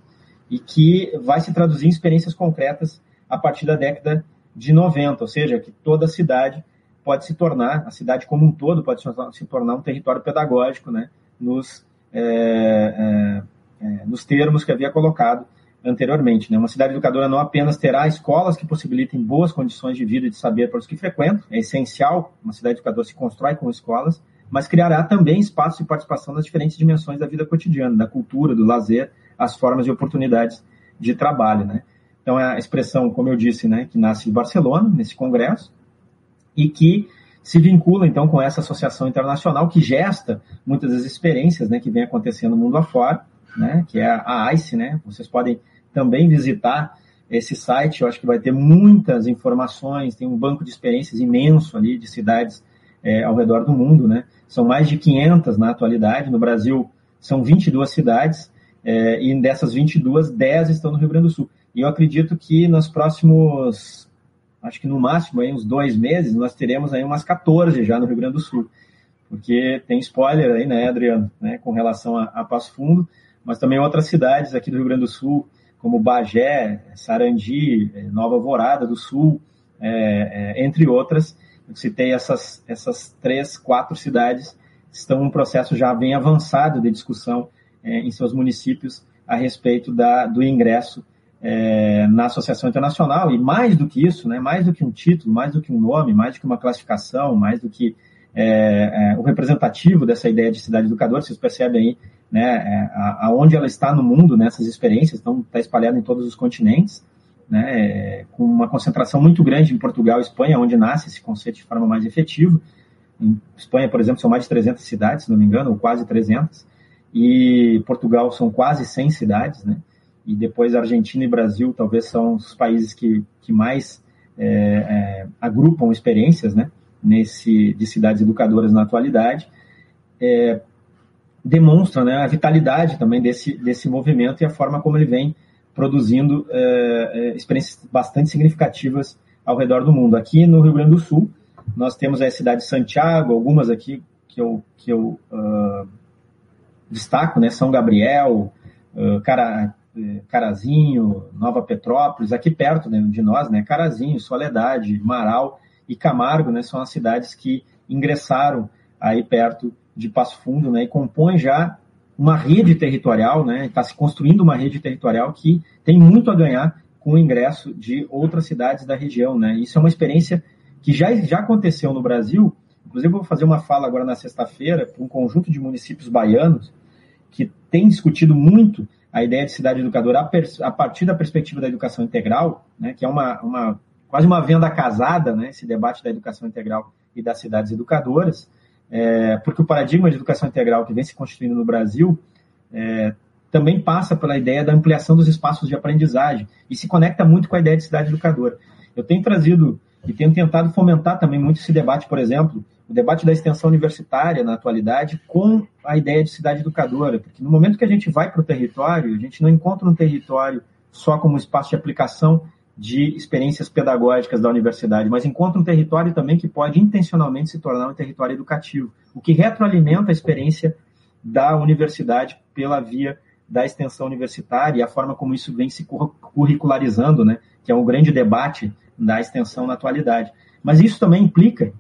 e que vai se traduzir em experiências concretas a partir da década de 90, ou seja, que toda cidade pode se tornar, a cidade como um todo pode se tornar um território pedagógico, né, nos é, é, é, nos termos que havia colocado anteriormente. Né? Uma cidade educadora não apenas terá escolas que possibilitem boas condições de vida e de saber para os que frequentam, é essencial, uma cidade educadora se constrói com escolas, mas criará também espaços de participação nas diferentes dimensões da vida cotidiana, da cultura, do lazer, as formas e oportunidades de trabalho. Né? Então, é a expressão, como eu disse, né, que nasce de Barcelona, nesse congresso, e que se vincula então com essa associação internacional que gesta muitas das experiências né, que vem acontecendo no mundo afora, né, que é a ICE, né? Vocês podem também visitar esse site, eu acho que vai ter muitas informações, tem um banco de experiências imenso ali de cidades é, ao redor do mundo, né? São mais de 500 na atualidade, no Brasil são 22 cidades, é, e dessas 22, 10 estão no Rio Grande do Sul. E eu acredito que nos próximos acho que no máximo aí uns dois meses, nós teremos aí umas 14 já no Rio Grande do Sul. Porque tem spoiler aí, né, Adriano, né, com relação a, a Passo Fundo, mas também outras cidades aqui do Rio Grande do Sul, como Bagé, Sarandi, eh, Nova Alvorada do Sul, é, é, entre outras. Eu citei essas, essas três, quatro cidades estão em um processo já bem avançado de discussão é, em seus municípios a respeito da, do ingresso na Associação Internacional, e mais do que isso, né, mais do que um título, mais do que um nome, mais do que uma classificação, mais do que é, é, o representativo dessa ideia de cidade educadora, vocês percebem aí né, é, aonde ela está no mundo nessas experiências, então está espalhada em todos os continentes, né, é, com uma concentração muito grande em Portugal e Espanha, onde nasce esse conceito de forma mais efetiva. Em Espanha, por exemplo, são mais de 300 cidades, se não me engano, ou quase 300, e Portugal são quase 100 cidades, né? e depois Argentina e Brasil talvez são os países que, que mais é, é, agrupam experiências né, nesse, de cidades educadoras na atualidade, é, demonstram né, a vitalidade também desse, desse movimento e a forma como ele vem produzindo é, é, experiências bastante significativas ao redor do mundo. Aqui no Rio Grande do Sul, nós temos a cidade de Santiago, algumas aqui que eu, que eu uh, destaco, né, São Gabriel, uh, Cara, Carazinho, Nova Petrópolis, aqui perto né, de nós, né, Carazinho, Soledade, Marau e Camargo, né, são as cidades que ingressaram aí perto de Passo Fundo, né, e compõem já uma rede territorial, né, está se construindo uma rede territorial que tem muito a ganhar com o ingresso de outras cidades da região. Né? Isso é uma experiência que já, já aconteceu no Brasil. Inclusive, vou fazer uma fala agora na sexta-feira para um conjunto de municípios baianos que tem discutido muito a ideia de cidade educadora a, a partir da perspectiva da educação integral, né, que é uma, uma, quase uma venda casada, né, esse debate da educação integral e das cidades educadoras, é, porque o paradigma de educação integral que vem se constituindo no Brasil é, também passa pela ideia da ampliação dos espaços de aprendizagem e se conecta muito com a ideia de cidade educadora. Eu tenho trazido e tenho tentado fomentar também muito esse debate, por exemplo, o debate da extensão universitária na atualidade com a ideia de cidade educadora, porque no momento que a gente vai para o território, a gente não encontra um território só como espaço de aplicação de experiências pedagógicas da universidade, mas encontra um território também que pode intencionalmente se tornar um território educativo, o que retroalimenta a experiência da universidade pela via da extensão universitária e a forma como isso vem se curricularizando, né, que é um grande debate da extensão na atualidade. Mas isso também implica,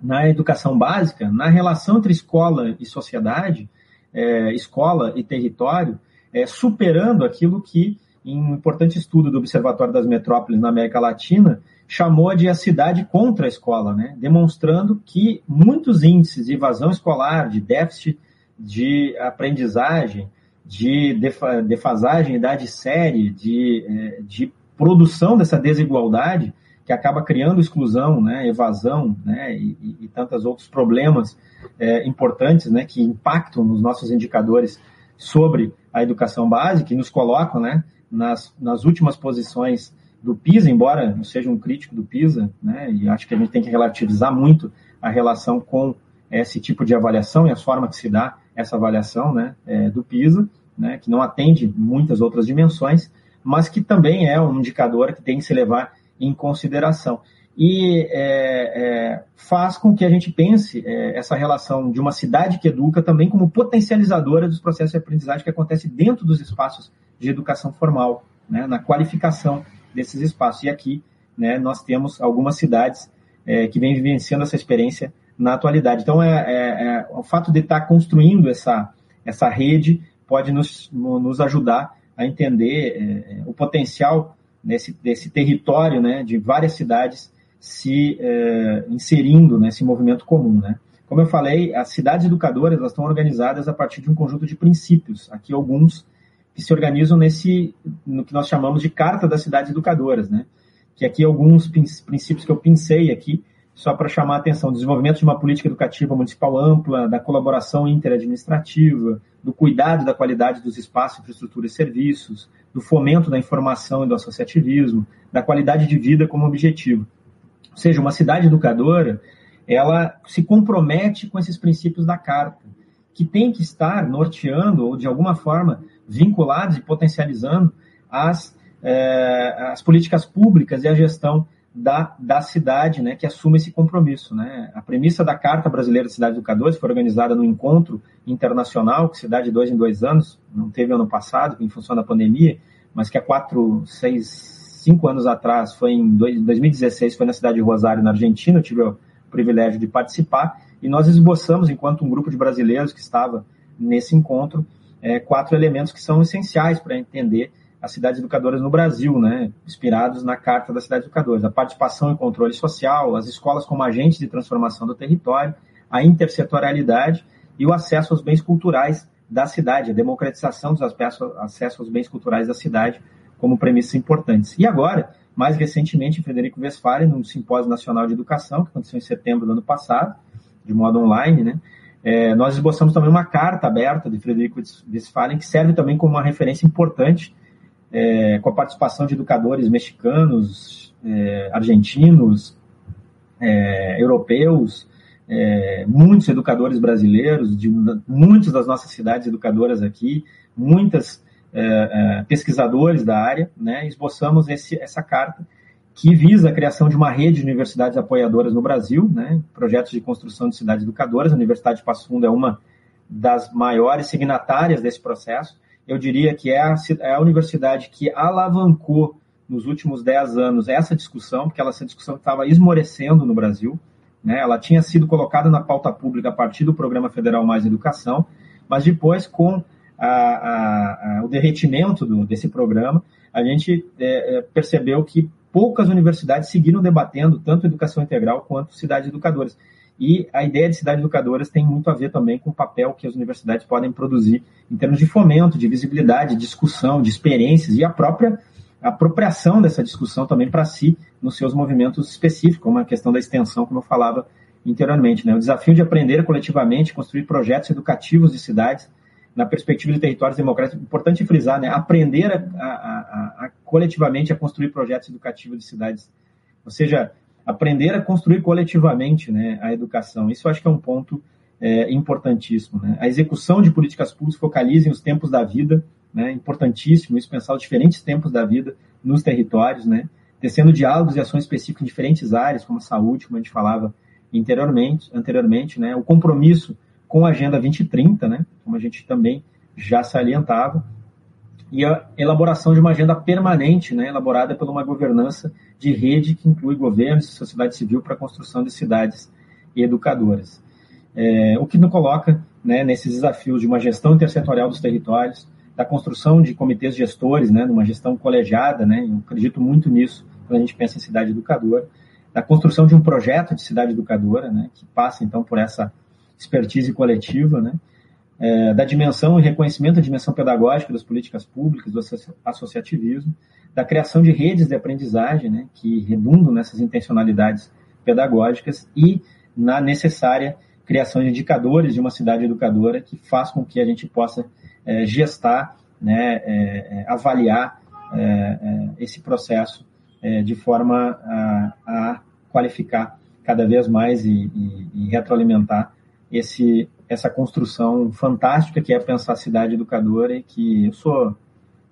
na educação básica, na relação entre escola e sociedade, é, escola e território, é, superando aquilo que, em um importante estudo do Observatório das Metrópoles na América Latina, chamou de a cidade contra a escola, né? demonstrando que muitos índices de evasão escolar, de déficit de aprendizagem, de defasagem, idade série, de, é, de produção dessa desigualdade que acaba criando exclusão, né, evasão, né, e, e tantos outros problemas é, importantes, né, que impactam nos nossos indicadores sobre a educação básica e nos colocam, né, nas, nas últimas posições do PISA, embora não seja um crítico do PISA, né, e acho que a gente tem que relativizar muito a relação com esse tipo de avaliação e a forma que se dá essa avaliação, né, é, do PISA, né, que não atende muitas outras dimensões, mas que também é um indicador que tem que se levar em consideração. E é, é, faz com que a gente pense é, essa relação de uma cidade que educa também como potencializadora dos processos de aprendizagem que acontece dentro dos espaços de educação formal, né, na qualificação desses espaços. E aqui né, nós temos algumas cidades é, que vêm vivenciando essa experiência na atualidade. Então, é, é, é o fato de estar construindo essa, essa rede pode nos, nos ajudar a entender é, o potencial nesse desse território né, de várias cidades se é, inserindo nesse movimento comum. Né? Como eu falei, as cidades educadoras elas estão organizadas a partir de um conjunto de princípios. Aqui alguns que se organizam nesse no que nós chamamos de Carta das Cidades Educadoras, né? Que aqui alguns princípios que eu pensei aqui só para chamar a atenção, desenvolvimento de uma política educativa municipal ampla, da colaboração interadministrativa, do cuidado da qualidade dos espaços, infraestrutura e serviços, do fomento da informação e do associativismo, da qualidade de vida como objetivo. Ou seja, uma cidade educadora, ela se compromete com esses princípios da Carta, que tem que estar norteando ou, de alguma forma, vinculados e potencializando as, eh, as políticas públicas e a gestão da, da cidade né, que assume esse compromisso. Né? A premissa da Carta Brasileira de Cidades Educadoras foi organizada no encontro internacional, que se dá de dois em dois anos, não teve ano passado, em função da pandemia, mas que há quatro, seis, cinco anos atrás, foi em dois, 2016, foi na cidade de Rosário, na Argentina, eu tive o privilégio de participar, e nós esboçamos, enquanto um grupo de brasileiros que estava nesse encontro, é, quatro elementos que são essenciais para entender as cidades educadoras no Brasil, né, inspirados na Carta das Cidades Educadoras, a participação e controle social, as escolas como agentes de transformação do território, a intersetorialidade e o acesso aos bens culturais da cidade, a democratização dos acessos acesso aos bens culturais da cidade como premissas importantes. E agora, mais recentemente, Frederico Westphalen, no Simpósio Nacional de Educação, que aconteceu em setembro do ano passado, de modo online, né, é, nós esboçamos também uma carta aberta de Frederico Westphalen, que serve também como uma referência importante é, com a participação de educadores mexicanos, é, argentinos, é, europeus, é, muitos educadores brasileiros, de muitas das nossas cidades educadoras aqui, muitas é, pesquisadores da área, né, esboçamos esse, essa carta que visa a criação de uma rede de universidades apoiadoras no Brasil, né, projetos de construção de cidades educadoras. A Universidade de Passo Fundo é uma das maiores signatárias desse processo eu diria que é a, é a universidade que alavancou nos últimos 10 anos essa discussão, porque ela, essa discussão estava esmorecendo no Brasil. Né? Ela tinha sido colocada na pauta pública a partir do Programa Federal Mais Educação, mas depois, com a, a, a, o derretimento do, desse programa, a gente é, é, percebeu que poucas universidades seguiram debatendo tanto educação integral quanto cidades educadoras. E a ideia de cidades educadoras tem muito a ver também com o papel que as universidades podem produzir em termos de fomento, de visibilidade, de discussão, de experiências e a própria apropriação dessa discussão também para si nos seus movimentos específicos, como a questão da extensão, como eu falava anteriormente. Né? O desafio de aprender coletivamente, construir projetos educativos de cidades na perspectiva de territórios democráticos, importante frisar, né? aprender a, a, a, coletivamente a construir projetos educativos de cidades, ou seja, aprender a construir coletivamente né, a educação. Isso acho que é um ponto é, importantíssimo. Né? A execução de políticas públicas focaliza em os tempos da vida, né? importantíssimo isso, pensar os diferentes tempos da vida nos territórios, né? tecendo diálogos e ações específicas em diferentes áreas, como a saúde, como a gente falava anteriormente, anteriormente né? o compromisso com a Agenda 2030, né? como a gente também já salientava, e a elaboração de uma agenda permanente, né, elaborada por uma governança de rede que inclui governos e sociedade civil para a construção de cidades educadoras. É, o que nos coloca né, nesses desafios de uma gestão intersetorial dos territórios, da construção de comitês gestores, né, numa gestão colegiada, né, eu acredito muito nisso quando a gente pensa em cidade educadora, da construção de um projeto de cidade educadora, né, que passa então por essa expertise coletiva, né, é, da dimensão e reconhecimento da dimensão pedagógica das políticas públicas, do associativismo, da criação de redes de aprendizagem, né, que redundam nessas intencionalidades pedagógicas e na necessária criação de indicadores de uma cidade educadora que faz com que a gente possa é, gestar, né, é, é avaliar é, é, esse processo de forma a, a, qualificar cada vez mais e, e, e retroalimentar esse essa construção fantástica que é pensar a cidade educadora e que eu sou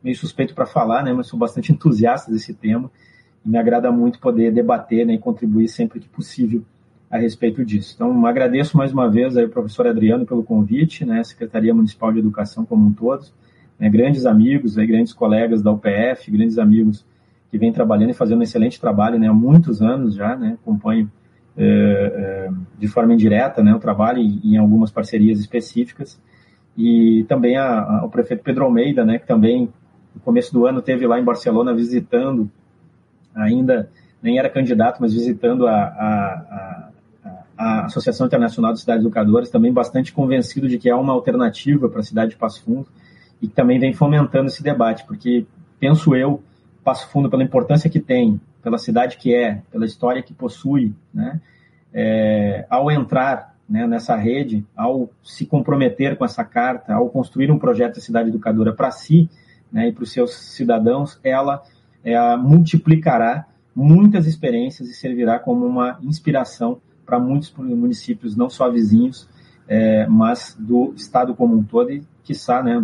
meio suspeito para falar, né, mas sou bastante entusiasta desse tema e me agrada muito poder debater né, e contribuir sempre que possível a respeito disso. Então, agradeço mais uma vez ao professor Adriano pelo convite, né, Secretaria Municipal de Educação como um todo, né, grandes amigos, aí, grandes colegas da UPF, grandes amigos que vêm trabalhando e fazendo um excelente trabalho né, há muitos anos já, né, acompanho de forma indireta, né, o trabalho em algumas parcerias específicas, e também a, a, o prefeito Pedro Almeida, né, que também no começo do ano teve lá em Barcelona visitando, ainda nem era candidato, mas visitando a, a, a Associação Internacional de Cidades Educadoras, também bastante convencido de que há uma alternativa para a cidade de Passo Fundo e que também vem fomentando esse debate, porque penso eu, Passo Fundo, pela importância que tem pela cidade que é, pela história que possui, né? É, ao entrar né, nessa rede, ao se comprometer com essa carta, ao construir um projeto de cidade educadora para si né, e para os seus cidadãos, ela é, multiplicará muitas experiências e servirá como uma inspiração para muitos municípios, não só vizinhos, é, mas do estado como um todo e, quiçá, né,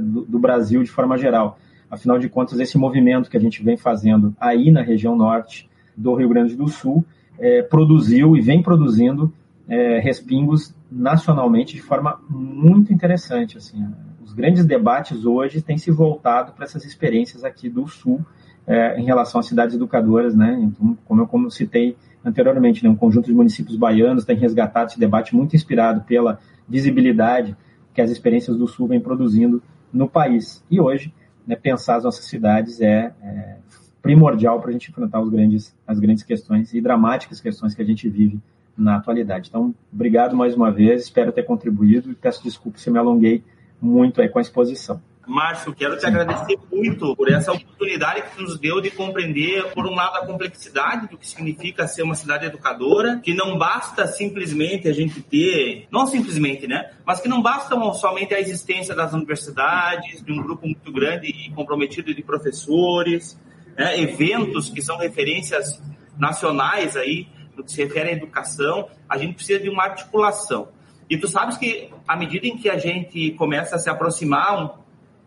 do Brasil de forma geral. Afinal de contas, esse movimento que a gente vem fazendo aí na região norte do Rio Grande do Sul é, produziu e vem produzindo é, respingos nacionalmente de forma muito interessante. Assim, os grandes debates hoje têm se voltado para essas experiências aqui do Sul é, em relação às cidades educadoras, né? Então, como eu como citei anteriormente, né, um conjunto de municípios baianos tem resgatado esse debate muito inspirado pela visibilidade que as experiências do Sul vêm produzindo no país. E hoje né, pensar as nossas cidades é, é primordial para a gente enfrentar os grandes, as grandes questões e dramáticas questões que a gente vive na atualidade. Então, obrigado mais uma vez, espero ter contribuído e peço desculpas se me alonguei muito aí com a exposição. Márcio, quero te agradecer muito por essa oportunidade que nos deu de compreender, por um lado, a complexidade do que significa ser uma cidade educadora, que não basta simplesmente a gente ter, não simplesmente, né, mas que não basta somente a existência das universidades, de um grupo muito grande e comprometido de professores, né, eventos que são referências nacionais aí, no que se refere à educação, a gente precisa de uma articulação. E tu sabes que à medida em que a gente começa a se aproximar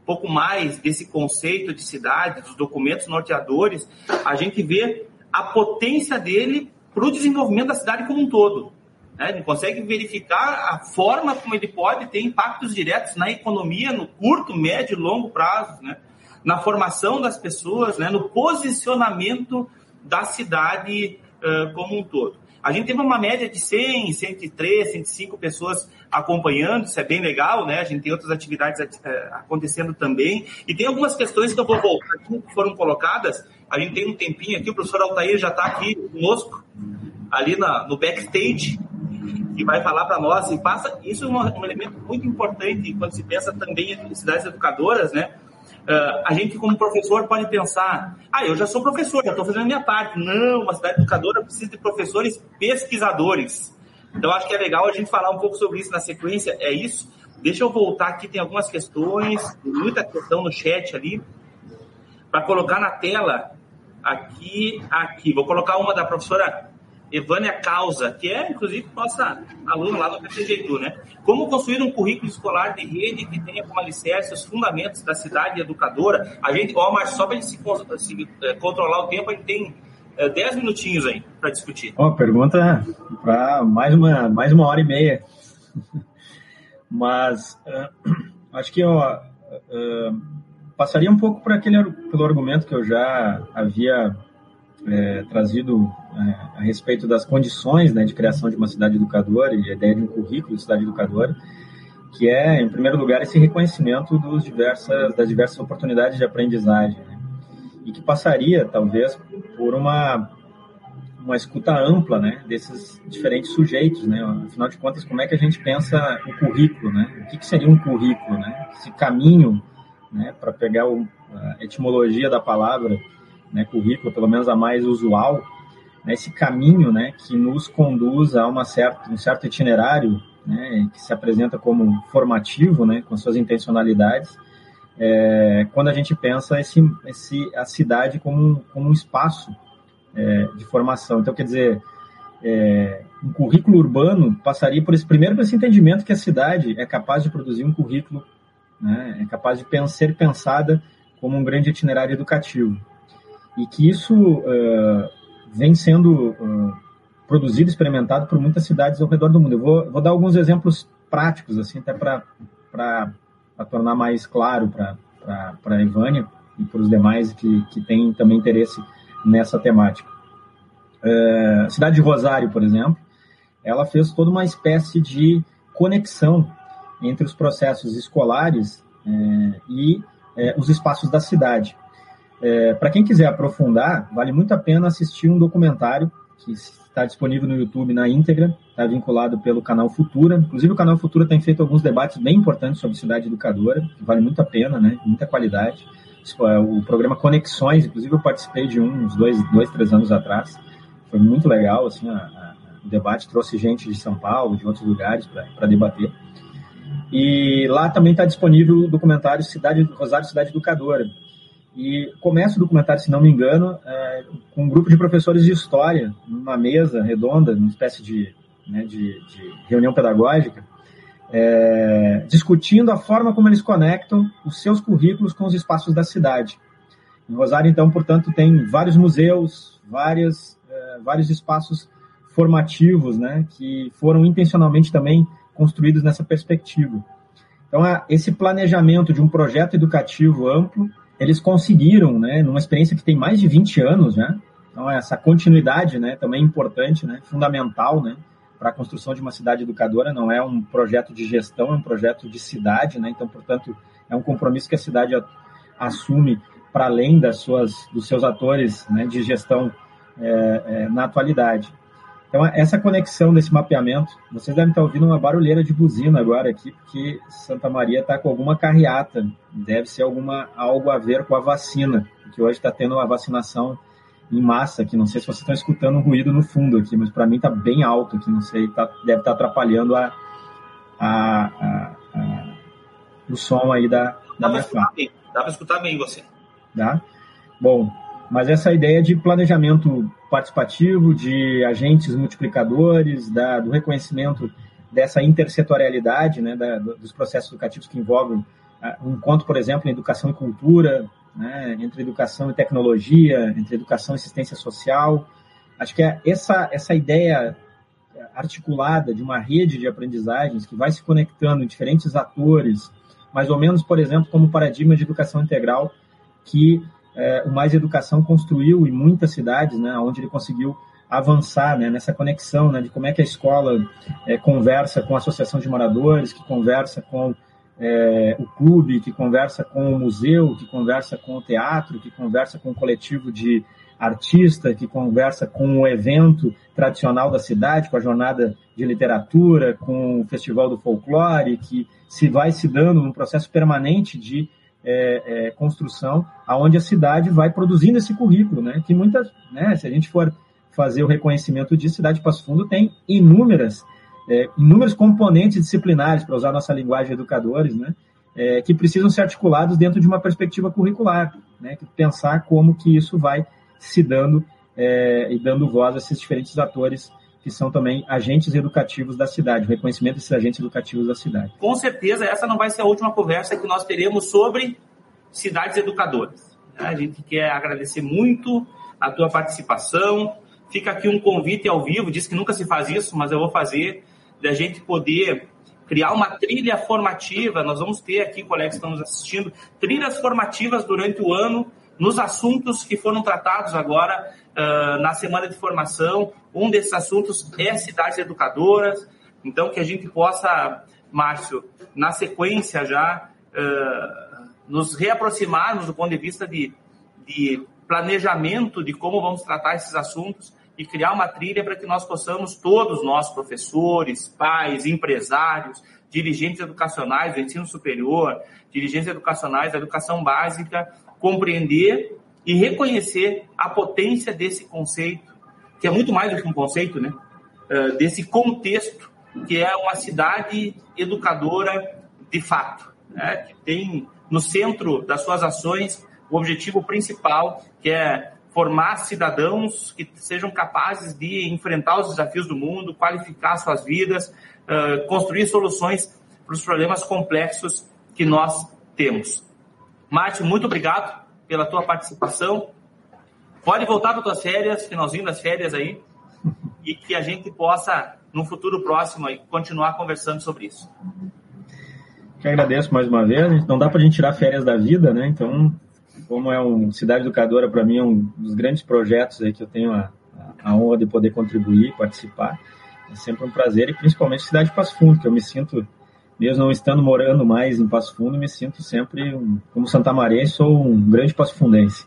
pouco mais desse conceito de cidade, dos documentos norteadores, a gente vê a potência dele para o desenvolvimento da cidade como um todo. Né? Ele consegue verificar a forma como ele pode ter impactos diretos na economia, no curto, médio e longo prazo, né? na formação das pessoas, né? no posicionamento da cidade uh, como um todo. A gente teve uma média de 100, 103, 105 pessoas acompanhando, isso é bem legal, né? A gente tem outras atividades é, acontecendo também. E tem algumas questões que eu vou voltar aqui, que foram colocadas. A gente tem um tempinho aqui, o professor Altair já está aqui conosco, ali na, no backstage, que vai falar para nós e passa. Isso é um, um, elemento muito importante quando se pensa também em cidades educadoras, né? Uh, a gente, como professor, pode pensar: ah, eu já sou professor, já estou fazendo a minha parte. Não, uma cidade educadora precisa de professores pesquisadores. Então, acho que é legal a gente falar um pouco sobre isso na sequência. É isso. Deixa eu voltar aqui, tem algumas questões, muita questão no chat ali, para colocar na tela. Aqui, aqui. Vou colocar uma da professora Evânia Causa, que é, inclusive, nossa aluna lá no PTG né? Como construir um currículo escolar de rede que tenha como alicerce os fundamentos da cidade educadora. A gente, ó, mas só para se, se é, controlar o tempo, a gente tem é, 10 minutinhos aí para discutir. Ó, pergunta para mais uma, mais uma hora e meia. Mas uh, acho que ó, uh, passaria um pouco por aquele, pelo argumento que eu já havia é, trazido é, a respeito das condições né, de criação de uma cidade educadora e a ideia de um currículo de cidade educadora, que é, em primeiro lugar, esse reconhecimento dos diversas, das diversas oportunidades de aprendizagem, né? e que passaria, talvez, por uma, uma escuta ampla né, desses diferentes sujeitos. Né? Afinal de contas, como é que a gente pensa o currículo? Né? O que, que seria um currículo? Né? Esse caminho, né, para pegar o, a etimologia da palavra, né, currículo, pelo menos a mais usual, né, esse caminho né, que nos conduz a uma certa, um certo itinerário né, que se apresenta como formativo, né, com suas intencionalidades, é, quando a gente pensa esse, esse, a cidade como, como um espaço é, de formação. Então, quer dizer, é, um currículo urbano passaria por esse primeiro por esse entendimento que a cidade é capaz de produzir um currículo, né, é capaz de ser pensada como um grande itinerário educativo e que isso uh, vem sendo uh, produzido, experimentado por muitas cidades ao redor do mundo. Eu vou, vou dar alguns exemplos práticos, assim, até para tornar mais claro para a Ivânia e para os demais que, que têm também interesse nessa temática. Uh, cidade de Rosário, por exemplo, ela fez toda uma espécie de conexão entre os processos escolares e os espaços da cidade. É, Para quem quiser aprofundar, vale muito a pena assistir um documentário que está disponível no YouTube na íntegra, está vinculado pelo canal Futura. Inclusive, o canal Futura tem feito alguns debates bem importantes sobre cidade educadora, que vale muito a pena, né? Muita qualidade. É o programa Conexões, inclusive eu participei de um uns dois, dois três anos atrás. Foi muito legal, assim, a, a, o debate trouxe gente de São Paulo, de outros lugares para debater. E lá também está disponível o documentário Cidade Rosário Cidade Educadora, e começa o documentário, se não me engano, é, com um grupo de professores de história, numa mesa redonda, uma espécie de, né, de, de reunião pedagógica, é, discutindo a forma como eles conectam os seus currículos com os espaços da cidade. Em Rosário, então, portanto, tem vários museus, várias, é, vários espaços formativos, né, que foram intencionalmente também construídos nessa perspectiva. Então, esse planejamento de um projeto educativo amplo eles conseguiram, né, numa experiência que tem mais de 20 anos, né, então essa continuidade, né, também é importante, né, fundamental, né, para a construção de uma cidade educadora, não é um projeto de gestão, é um projeto de cidade, né, então, portanto, é um compromisso que a cidade assume para além das suas, dos seus atores né, de gestão é, é, na atualidade. Então, essa conexão desse mapeamento, vocês devem estar ouvindo uma barulheira de buzina agora aqui, porque Santa Maria está com alguma carreata, deve ser alguma, algo a ver com a vacina, que hoje está tendo uma vacinação em massa aqui. Não sei se vocês estão escutando um ruído no fundo aqui, mas para mim está bem alto aqui, não sei, tá, deve estar tá atrapalhando a, a, a, a, o som aí da, da minha fala. Dá para escutar bem você. Dá? Bom, mas essa ideia de planejamento participativo, de agentes multiplicadores, da, do reconhecimento dessa intersetorialidade né, da, dos processos educativos que envolvem uh, um encontro, por exemplo, em educação e cultura, né, entre educação e tecnologia, entre educação e assistência social. Acho que é essa, essa ideia articulada de uma rede de aprendizagens que vai se conectando em diferentes atores, mais ou menos, por exemplo, como paradigma de educação integral que é, o Mais Educação construiu em muitas cidades, né, onde ele conseguiu avançar né, nessa conexão né, de como é que a escola é, conversa com a associação de moradores, que conversa com é, o clube, que conversa com o museu, que conversa com o teatro, que conversa com o coletivo de artista, que conversa com o evento tradicional da cidade, com a jornada de literatura, com o festival do folclore, que se vai se dando num processo permanente de é, é, construção, aonde a cidade vai produzindo esse currículo, né? Que muitas, né? Se a gente for fazer o reconhecimento de cidade de Passo Fundo tem inúmeras é, inúmeros componentes disciplinares, para usar nossa linguagem educadores, né? É, que precisam ser articulados dentro de uma perspectiva curricular, né? Pensar como que isso vai se dando é, e dando voz a esses diferentes atores que são também agentes educativos da cidade, reconhecimento desses agentes educativos da cidade. Com certeza, essa não vai ser a última conversa que nós teremos sobre cidades educadoras. A gente quer agradecer muito a tua participação. Fica aqui um convite ao vivo, diz que nunca se faz isso, mas eu vou fazer, da gente poder criar uma trilha formativa. Nós vamos ter aqui, colegas que estão nos assistindo, trilhas formativas durante o ano nos assuntos que foram tratados agora uh, na semana de formação. Um desses assuntos é cidades educadoras. Então, que a gente possa, Márcio, na sequência já, uh, nos reaproximarmos do ponto de vista de, de planejamento de como vamos tratar esses assuntos e criar uma trilha para que nós possamos, todos nós, professores, pais, empresários, dirigentes educacionais do ensino superior, dirigentes educacionais da educação básica, compreender e reconhecer a potência desse conceito, que é muito mais do que um conceito, né? Uh, desse contexto, que é uma cidade educadora de fato, né? que tem no centro das suas ações o objetivo principal, que é formar cidadãos que sejam capazes de enfrentar os desafios do mundo, qualificar suas vidas, uh, construir soluções para os problemas complexos que nós temos. Márcio, muito obrigado pela tua participação. Pode voltar para tuas férias, finalzinho das férias aí, e que a gente possa, no futuro próximo, aí, continuar conversando sobre isso. Que agradeço mais uma vez. Não dá para a gente tirar férias da vida, né? Então, como é um cidade educadora para mim é um dos grandes projetos aí que eu tenho a, a honra de poder contribuir, participar. É sempre um prazer e principalmente cidade de Passo Fundo, que eu me sinto mesmo não estando morando mais em Passo Fundo, me sinto sempre, um, como santamarense, sou um grande passo-fundense.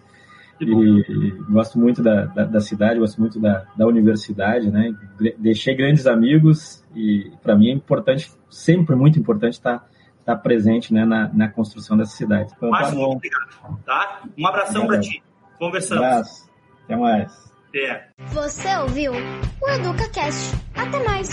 E, e, gosto muito da, da, da, cidade, gosto muito da, da universidade, né? Deixei grandes amigos e para mim é importante, sempre muito importante estar, estar presente né, na, na construção dessa cidade. Então, tá muito obrigado. Tá? Um abração para ti. Conversamos. Um abraço. Até mais. Até. Você ouviu o EducaCast. Até mais.